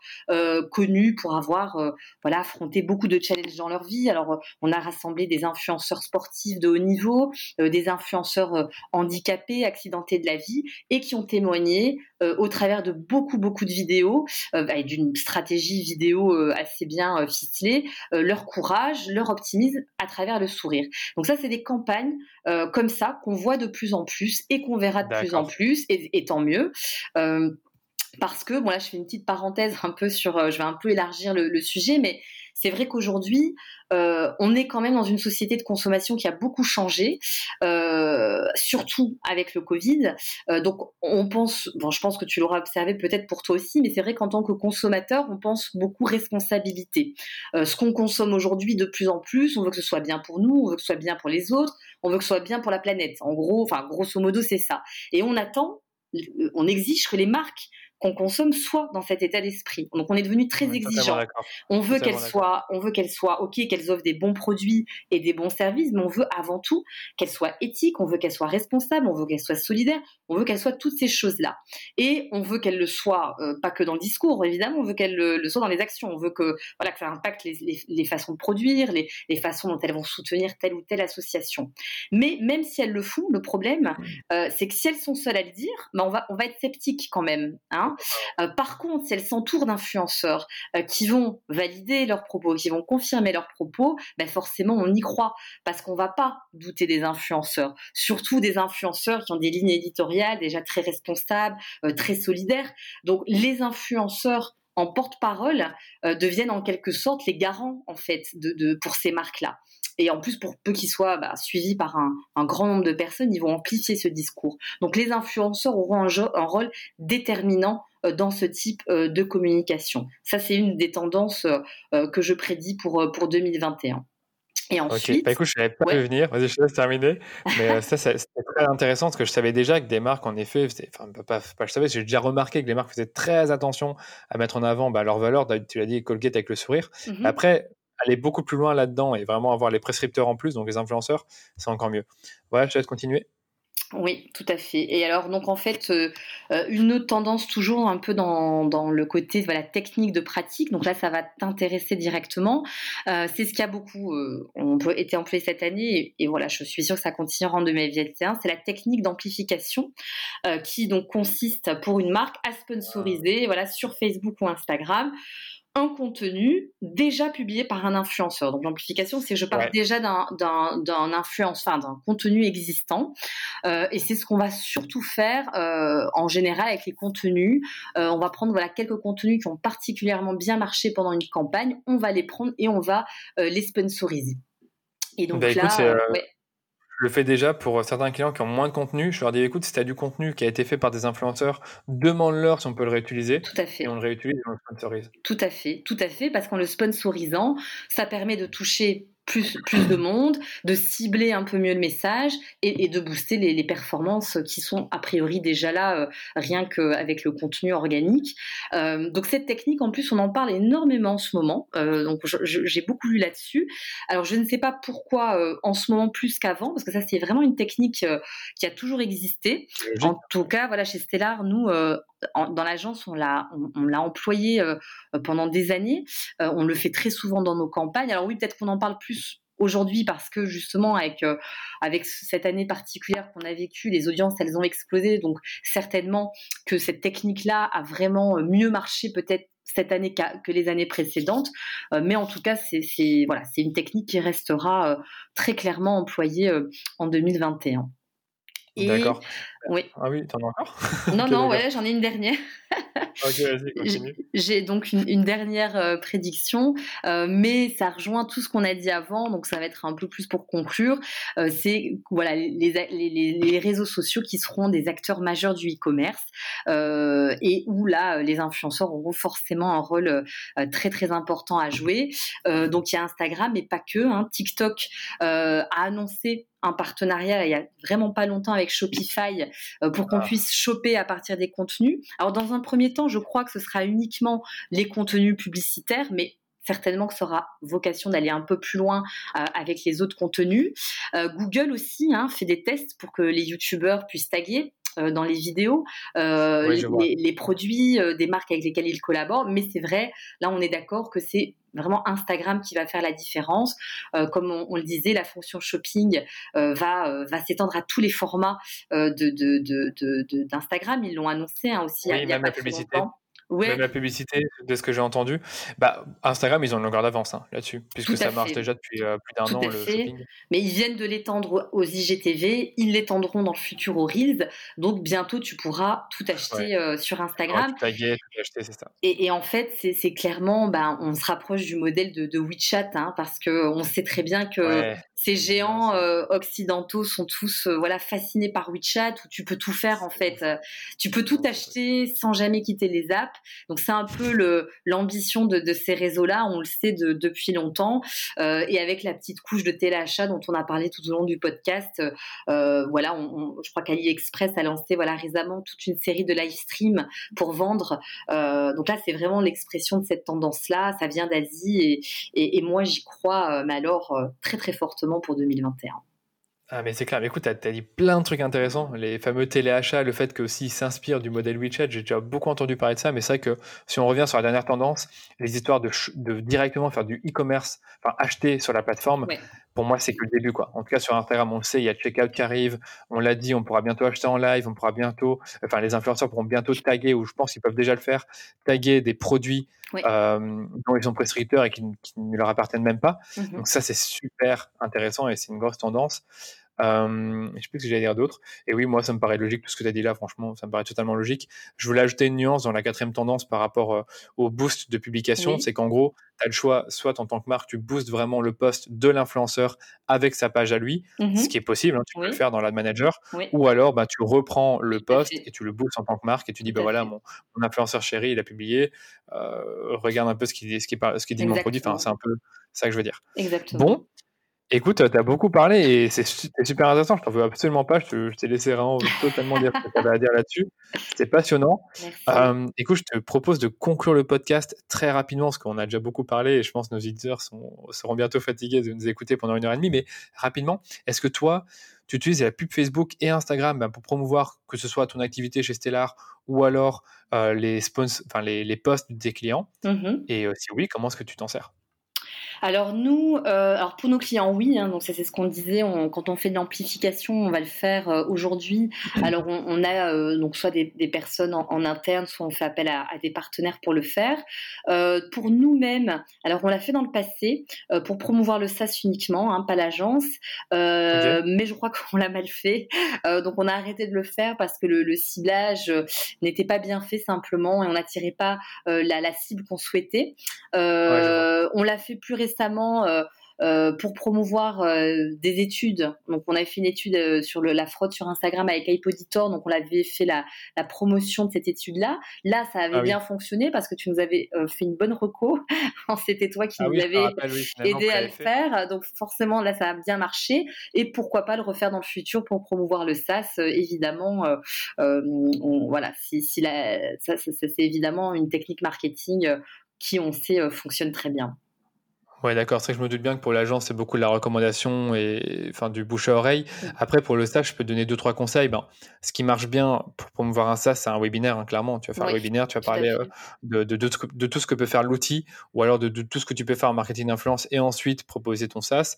connus pour avoir voilà affronté beaucoup de challenges dans leur vie. Alors on a rassemblé des influenceurs sportifs de haut niveau, euh, des influenceurs euh, handicapés, accidentés de la vie, et qui ont témoigné euh, au travers de beaucoup beaucoup de vidéos et d'une stratégie vidéo assez bien ficelée, leur courage, leur optimisme à travers le sourire. Donc ça, c'est des campagnes comme ça qu'on voit de plus en plus et qu'on verra de plus en plus, et, tant mieux parce que bon là je fais une petite parenthèse un peu sur je vais un peu élargir le sujet mais c'est vrai qu'aujourd'hui, euh, on est quand même dans une société de consommation qui a beaucoup changé, euh, surtout avec le Covid. Euh, donc, on pense, bon, je pense que tu l'auras observé peut-être pour toi aussi, mais c'est vrai qu'en tant que consommateur, on pense beaucoup responsabilité. ce qu'on consomme aujourd'hui de plus en plus, on veut que ce soit bien pour nous, on veut que ce soit bien pour les autres, on veut que ce soit bien pour la planète. En gros, enfin, grosso modo, c'est ça. Et on attend, on exige que les marques qu'on consomme soit dans cet état d'esprit. Donc on est devenu très exigeant. On veut qu'elle soit, on veut qu'elle soit ok, qu'elles offrent des bons produits et des bons services, mais on veut avant tout qu'elle soit éthique, on veut qu'elle soit responsable, on veut qu'elle soit solidaire, on veut qu'elle soit toutes ces choses-là. Et on veut qu'elle le soit euh, pas que dans le discours, évidemment, on veut qu'elle le, soit dans les actions. On veut que voilà que ça impacte les, façons de produire, les, façons dont elles vont soutenir telle ou telle association. Mais même si elles le font, le problème, mmh. euh, c'est que si elles sont seules à le dire, ben on va on va être sceptique quand même. Hein euh, par contre, si elles s'entourent d'influenceurs euh, qui vont valider leurs propos, qui vont confirmer leurs propos, ben forcément on y croit parce qu'on va pas douter des influenceurs, surtout des influenceurs qui ont des lignes éditoriales déjà très responsables, euh, très solidaires. Donc les influenceurs en porte-parole deviennent en quelque sorte les garants en fait de pour ces marques-là. Et en plus, pour peu qu'ils soient bah, suivis par un, grand nombre de personnes, ils vont amplifier ce discours. Donc les influenceurs auront un, un rôle déterminant euh, dans ce type euh, de communication. Ça, c'est une des tendances euh, que je prédis pour, pour 2021. Et ensuite, ok, bah, écoute, je ne savais pas ouais. venir. Vas-y, je te laisse terminer. Mais ça, c'est très intéressant parce que je savais déjà que des marques, en effet, enfin, pas, pas, je savais, j'ai déjà remarqué que les marques faisaient très attention à mettre en avant bah, leurs valeurs. Tu l'as dit, Colgate avec le sourire. Mmh Après, aller beaucoup plus loin là-dedans et vraiment avoir les prescripteurs en plus, donc les influenceurs, c'est encore mieux. Voilà, je te laisse continuer. Oui, tout à fait. Et alors, donc en fait, euh, euh, une autre tendance toujours un peu dans, dans le côté voilà, technique de pratique, donc là, ça va t'intéresser directement. Euh, c'est ce qui a beaucoup on peut, été employé cette année, et, voilà, je suis sûre que ça continuera en 2021, c'est la technique d'amplification qui donc consiste pour une marque à sponsoriser voilà, sur Facebook ou Instagram un contenu déjà publié par un influenceur. Donc l'amplification, c'est je parle déjà d'un influence, enfin d'un contenu existant, euh, et c'est ce qu'on va surtout faire euh, en général avec les contenus. Euh, on va prendre voilà quelques contenus qui ont particulièrement bien marché pendant une campagne, on va les prendre et on va les sponsoriser. Et donc bah, là, le fais déjà pour certains clients qui ont moins de contenu. Je leur dis écoute, si tu as du contenu qui a été fait par des influenceurs, demande-leur si on peut le réutiliser. Tout à fait. Et on le réutilise et on le sponsorise. Tout à fait, tout à fait, parce qu'en le sponsorisant, ça permet de toucher plus, plus de monde, de cibler un peu mieux le message et, de booster les, performances qui sont a priori déjà là, euh, rien qu'avec le contenu organique. Euh, donc cette technique, en plus, on en parle énormément en ce moment. Euh, donc j'ai beaucoup lu là-dessus. Alors je ne sais pas pourquoi en ce moment plus qu'avant, parce que ça c'est vraiment une technique qui a toujours existé. En tout cas, voilà, chez Stellar, nous, dans l'agence, on l'a, employé pendant des années. on le fait très souvent dans nos campagnes. Alors oui, peut-être qu'on en parle plus aujourd'hui parce que justement avec avec cette année particulière qu'on a vécue, les audiences elles ont explosé. Donc certainement que cette technique-là a vraiment mieux marché peut-être cette année que les années précédentes. mais en tout cas, c'est une technique qui restera très clairement employée en 2021. D'accord. Oui. Ah oui, t'en as encore? Non, non, ouais, j'en ai une dernière. ok, vas-y, continue. J'ai donc une, dernière euh, prédiction, euh, mais ça rejoint tout ce qu'on a dit avant, donc ça va être un peu plus pour conclure. Euh, c'est voilà les, les, les, réseaux sociaux qui seront des acteurs majeurs du e-commerce et où là, les influenceurs auront forcément un rôle très très important à jouer. donc il y a Instagram, mais pas que. Hein. TikTok a annoncé un partenariat il y a vraiment pas longtemps avec Shopify pour qu'on ah. puisse choper à partir des contenus. Alors dans un premier temps, je crois que ce sera uniquement les contenus publicitaires, mais certainement que ça aura vocation d'aller un peu plus loin euh, avec les autres contenus. Euh, Google aussi hein, fait des tests pour que les youtubeurs puissent taguer dans les vidéos, les, produits des marques avec lesquelles ils collaborent. Mais c'est vrai, là on est d'accord que c'est vraiment Instagram qui va faire la différence. Euh, comme on, le disait, la fonction shopping euh, va, euh, va s'étendre à tous les formats de, d'Instagram. Ils l'ont annoncé hein, aussi il y a, pas très longtemps. Même la publicité, de ce que j'ai entendu, bah, Instagram, ils ont une longueur d'avance hein, là-dessus, puisque ça marche déjà depuis euh, plus d'un an, le shopping. Mais ils viennent de l'étendre aux IGTV, ils l'étendront dans le futur aux Reels, donc bientôt tu pourras tout acheter euh, sur Instagram. tout taguer, tout acheter, c'est ça. Et, en fait, c'est clairement, bah, on se rapproche du modèle de, WeChat, hein, parce qu'on sait très bien que ces géants euh, occidentaux sont tous voilà, fascinés par WeChat, où tu peux tout faire en fait. Tu peux tout acheter sans jamais quitter les apps. Donc c'est un peu l'ambition de, ces réseaux-là, on le sait depuis longtemps. Euh, et avec la petite couche de téléachat dont on a parlé tout au long du podcast, euh, voilà, je crois qu'AliExpress a lancé voilà récemment toute une série de live streams pour vendre. Euh, donc là, c'est vraiment l'expression de cette tendance-là. Ça vient d'Asie et, moi j'y crois, mais alors très très fortement pour 2021. Ah mais c'est clair, mais écoute, tu as, dit plein de trucs intéressants, les fameux téléachats, le fait qu'aussi s'inspire du modèle WeChat, j'ai déjà beaucoup entendu parler de ça, mais c'est vrai que si on revient sur la dernière tendance, les histoires de, de directement faire du e-commerce, enfin acheter sur la plateforme, pour moi c'est que le début quoi. En tout cas sur Instagram on le sait, il y a le checkout qui arrive, on l'a dit, on pourra bientôt acheter en live, on pourra bientôt, enfin les influenceurs pourront bientôt taguer, ou je pense qu'ils peuvent déjà le faire, taguer des produits euh, dont ils sont prescripteurs et qui, ne leur appartiennent même pas. Mmh Donc ça c'est super intéressant et c'est une grosse tendance. Euh, je sais plus ce que j'allais dire d'autre. Et oui, moi, ça me paraît logique, tout ce que tu as dit là, franchement, ça me paraît totalement logique. Je voulais ajouter une nuance dans la quatrième tendance par rapport euh, au boost de publication. C'est qu'en gros, tu as le choix, soit en tant que marque, tu boostes vraiment le post de l'influenceur avec sa page à lui, mmh ce qui est possible, hein, tu peux le faire dans l'ad manager, ou alors bah, tu reprends le post et tu le boostes en tant que marque et tu dis, bah voilà, mon, influenceur chéri, il a publié, euh, regarde un peu ce qu'il ce qui, ce qui dit de mon produit, enfin, c'est un peu ça que je veux dire. Exactement. Bon, Écoute, tu as beaucoup parlé et c'est super intéressant. Je t'en veux absolument pas. Je t'ai laissé vraiment totalement dire ce que tu avais à dire là-dessus. C'est passionnant. Euh, écoute, je te propose de conclure le podcast très rapidement parce qu'on a déjà beaucoup parlé et je pense que nos éditeurs seront bientôt fatigués de nous écouter pendant une heure et demie. Mais rapidement, est-ce que toi, tu utilises la pub Facebook et Instagram ben, pour promouvoir que ce soit ton activité chez Stellar ou alors euh, les, enfin, les, les posts des clients? Mmh Et euh, si oui, comment est-ce que tu t'en sers? Alors nous, euh, alors pour nos clients, oui. Hein, donc c'est ce qu'on disait. quand on fait de l'amplification, on va le faire euh, aujourd'hui. Alors on, a euh, donc soit des, personnes en, interne, soit on fait appel à, des partenaires pour le faire. pour nous-mêmes, alors on l'a fait dans le passé pour promouvoir le SaaS uniquement, hein, pas l'agence. Mais je crois qu'on l'a mal fait. donc on a arrêté de le faire parce que le, ciblage n'était pas bien fait simplement et on n'attirait pas la, cible qu'on souhaitait. on l'a fait plus récemment euh, pour promouvoir des études. Donc, on avait fait une étude sur la fraude sur Instagram avec Auditor. Donc, on avait fait la, promotion de cette étude-là. Là, ça avait ah bien fonctionné parce que tu nous avais fait une bonne reco. C'était toi qui ah nous avais aidé à le faire. Donc, forcément, là, ça a bien marché. Et pourquoi pas le refaire dans le futur pour promouvoir le SaaS Évidemment, voilà, si, si ça, c'est évidemment une technique marketing qui, on sait, fonctionne très bien. Ouais, d'accord. C'est vrai que je me doute bien que pour l'agence, c'est beaucoup de la recommandation et enfin du bouche à oreille. Après, pour le stage, je peux donner deux, trois conseils. Ben, ce qui marche bien pour promouvoir un SaaS, c'est un webinaire, hein, clairement. Tu vas faire un webinaire, tu vas parler euh, de, de, de, tout ce que peut faire l'outil ou alors de, tout ce que tu peux faire en marketing d'influence et ensuite proposer ton SaaS.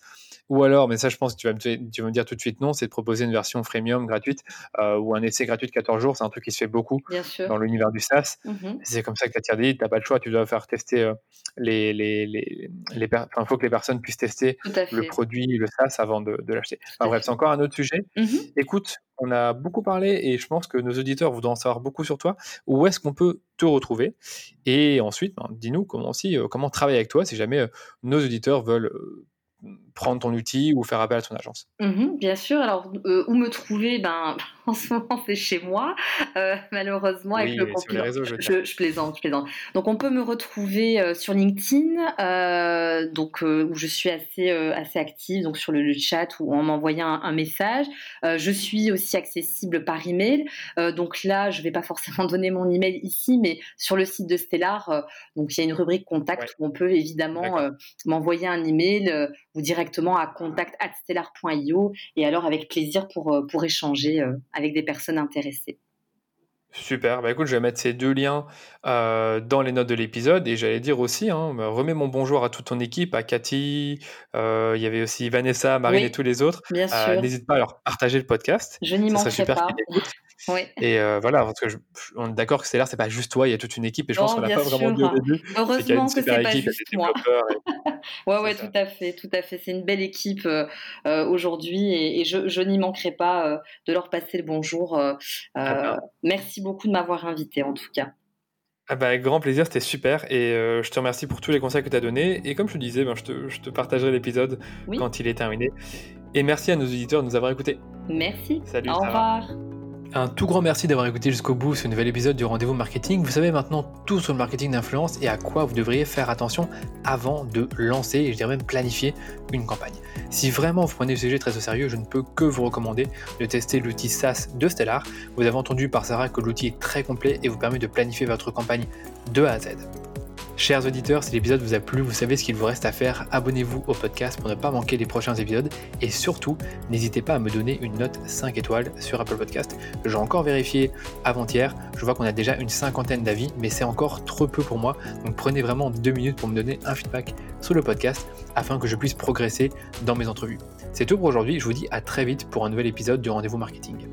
Ou alors, mais ça, je pense que tu vas me, tu vas me dire tout de suite non, c'est de proposer une version freemium gratuite euh, ou un essai gratuit de 14 jours. C'est un truc qui se fait beaucoup dans l'univers du SaaS. Mmh c'est comme ça que tu as tiré, tu n'as pas le choix, tu dois faire tester euh, les, les, les, les faut que les personnes puissent tester le produit, le SaaS avant de, l'acheter. bref, c'est encore un autre sujet. Mmh Écoute, on a beaucoup parlé et je pense que nos auditeurs voudront en savoir beaucoup sur toi. Où est-ce qu'on peut te retrouver? Et ensuite, ben, dis-nous comment aussi, euh, comment travailler avec toi si jamais euh, nos auditeurs veulent euh, prendre ton outil ou faire appel à ton agence mmh Bien sûr. Alors, euh, où me trouver? Ben, En ce moment, c'est chez moi, euh, malheureusement, avec le confinement. Je, je, plaisante, je plaisante. Donc, on peut me retrouver euh, sur LinkedIn, donc, où je suis assez, assez active, donc sur le, chat ou en m'envoyant un, message. je suis aussi accessible par email. donc là, je ne vais pas forcément donner mon email ici, mais sur le site de Stellar, donc il y a une rubrique contact où on peut évidemment m'envoyer un email ou directement à contact@stellar.io et alors avec plaisir pour, euh, pour échanger euh, avec des personnes intéressées. Super, bah écoute, je vais mettre ces deux liens euh, dans les notes de l'épisode et j'allais dire aussi, hein, bah, remets mon bonjour à toute ton équipe, à Cathy, il y avait aussi Vanessa, Marine et tous les autres. N'hésite pas à leur partager le podcast. Je n'y manquerai pas. Et euh, voilà, parce que je, on est d'accord que c'est là, c'est pas juste toi, il y a toute une équipe et je pense qu'on n'a pas vraiment dit au début. Heureusement que c'est pas juste moi. ouais, ouais, tout à fait, tout à fait. C'est une belle équipe euh, euh, aujourd'hui et, je, je n'y manquerai pas de leur passer le bonjour. merci beaucoup de m'avoir invité en tout cas. Ah bah, avec grand plaisir, c'était super et je te remercie pour tous les conseils que tu as donnés. Et comme je te disais, ben, je, te, je, te, partagerai l'épisode quand il est terminé. Et merci à nos auditeurs de nous avoir écoutés. Merci. Salut. Au revoir. Un tout grand merci d'avoir écouté jusqu'au bout ce nouvel épisode du Rendez-vous Marketing. Vous savez maintenant tout sur le marketing d'influence et à quoi vous devriez faire attention avant de lancer et je dirais même planifier une campagne. Si vraiment vous prenez le sujet très au sérieux, je ne peux que vous recommander de tester l'outil SaaS de Stellar. Vous avez entendu par Sarah que l'outil est très complet et vous permet de planifier votre campagne de A à Z. Chers auditeurs, si l'épisode vous a plu, vous savez ce qu'il vous reste à faire. Abonnez-vous au podcast pour ne pas manquer les prochains épisodes. Et surtout, n'hésitez pas à me donner une note 5 étoiles sur Apple Podcast. J'ai encore vérifié avant-hier. Je vois qu'on a déjà une cinquantaine d'avis, mais c'est encore trop peu pour moi. Donc prenez vraiment deux minutes pour me donner un feedback sur le podcast afin que je puisse progresser dans mes entrevues. C'est tout pour aujourd'hui. Je vous dis à très vite pour un nouvel épisode du Rendez-vous Marketing.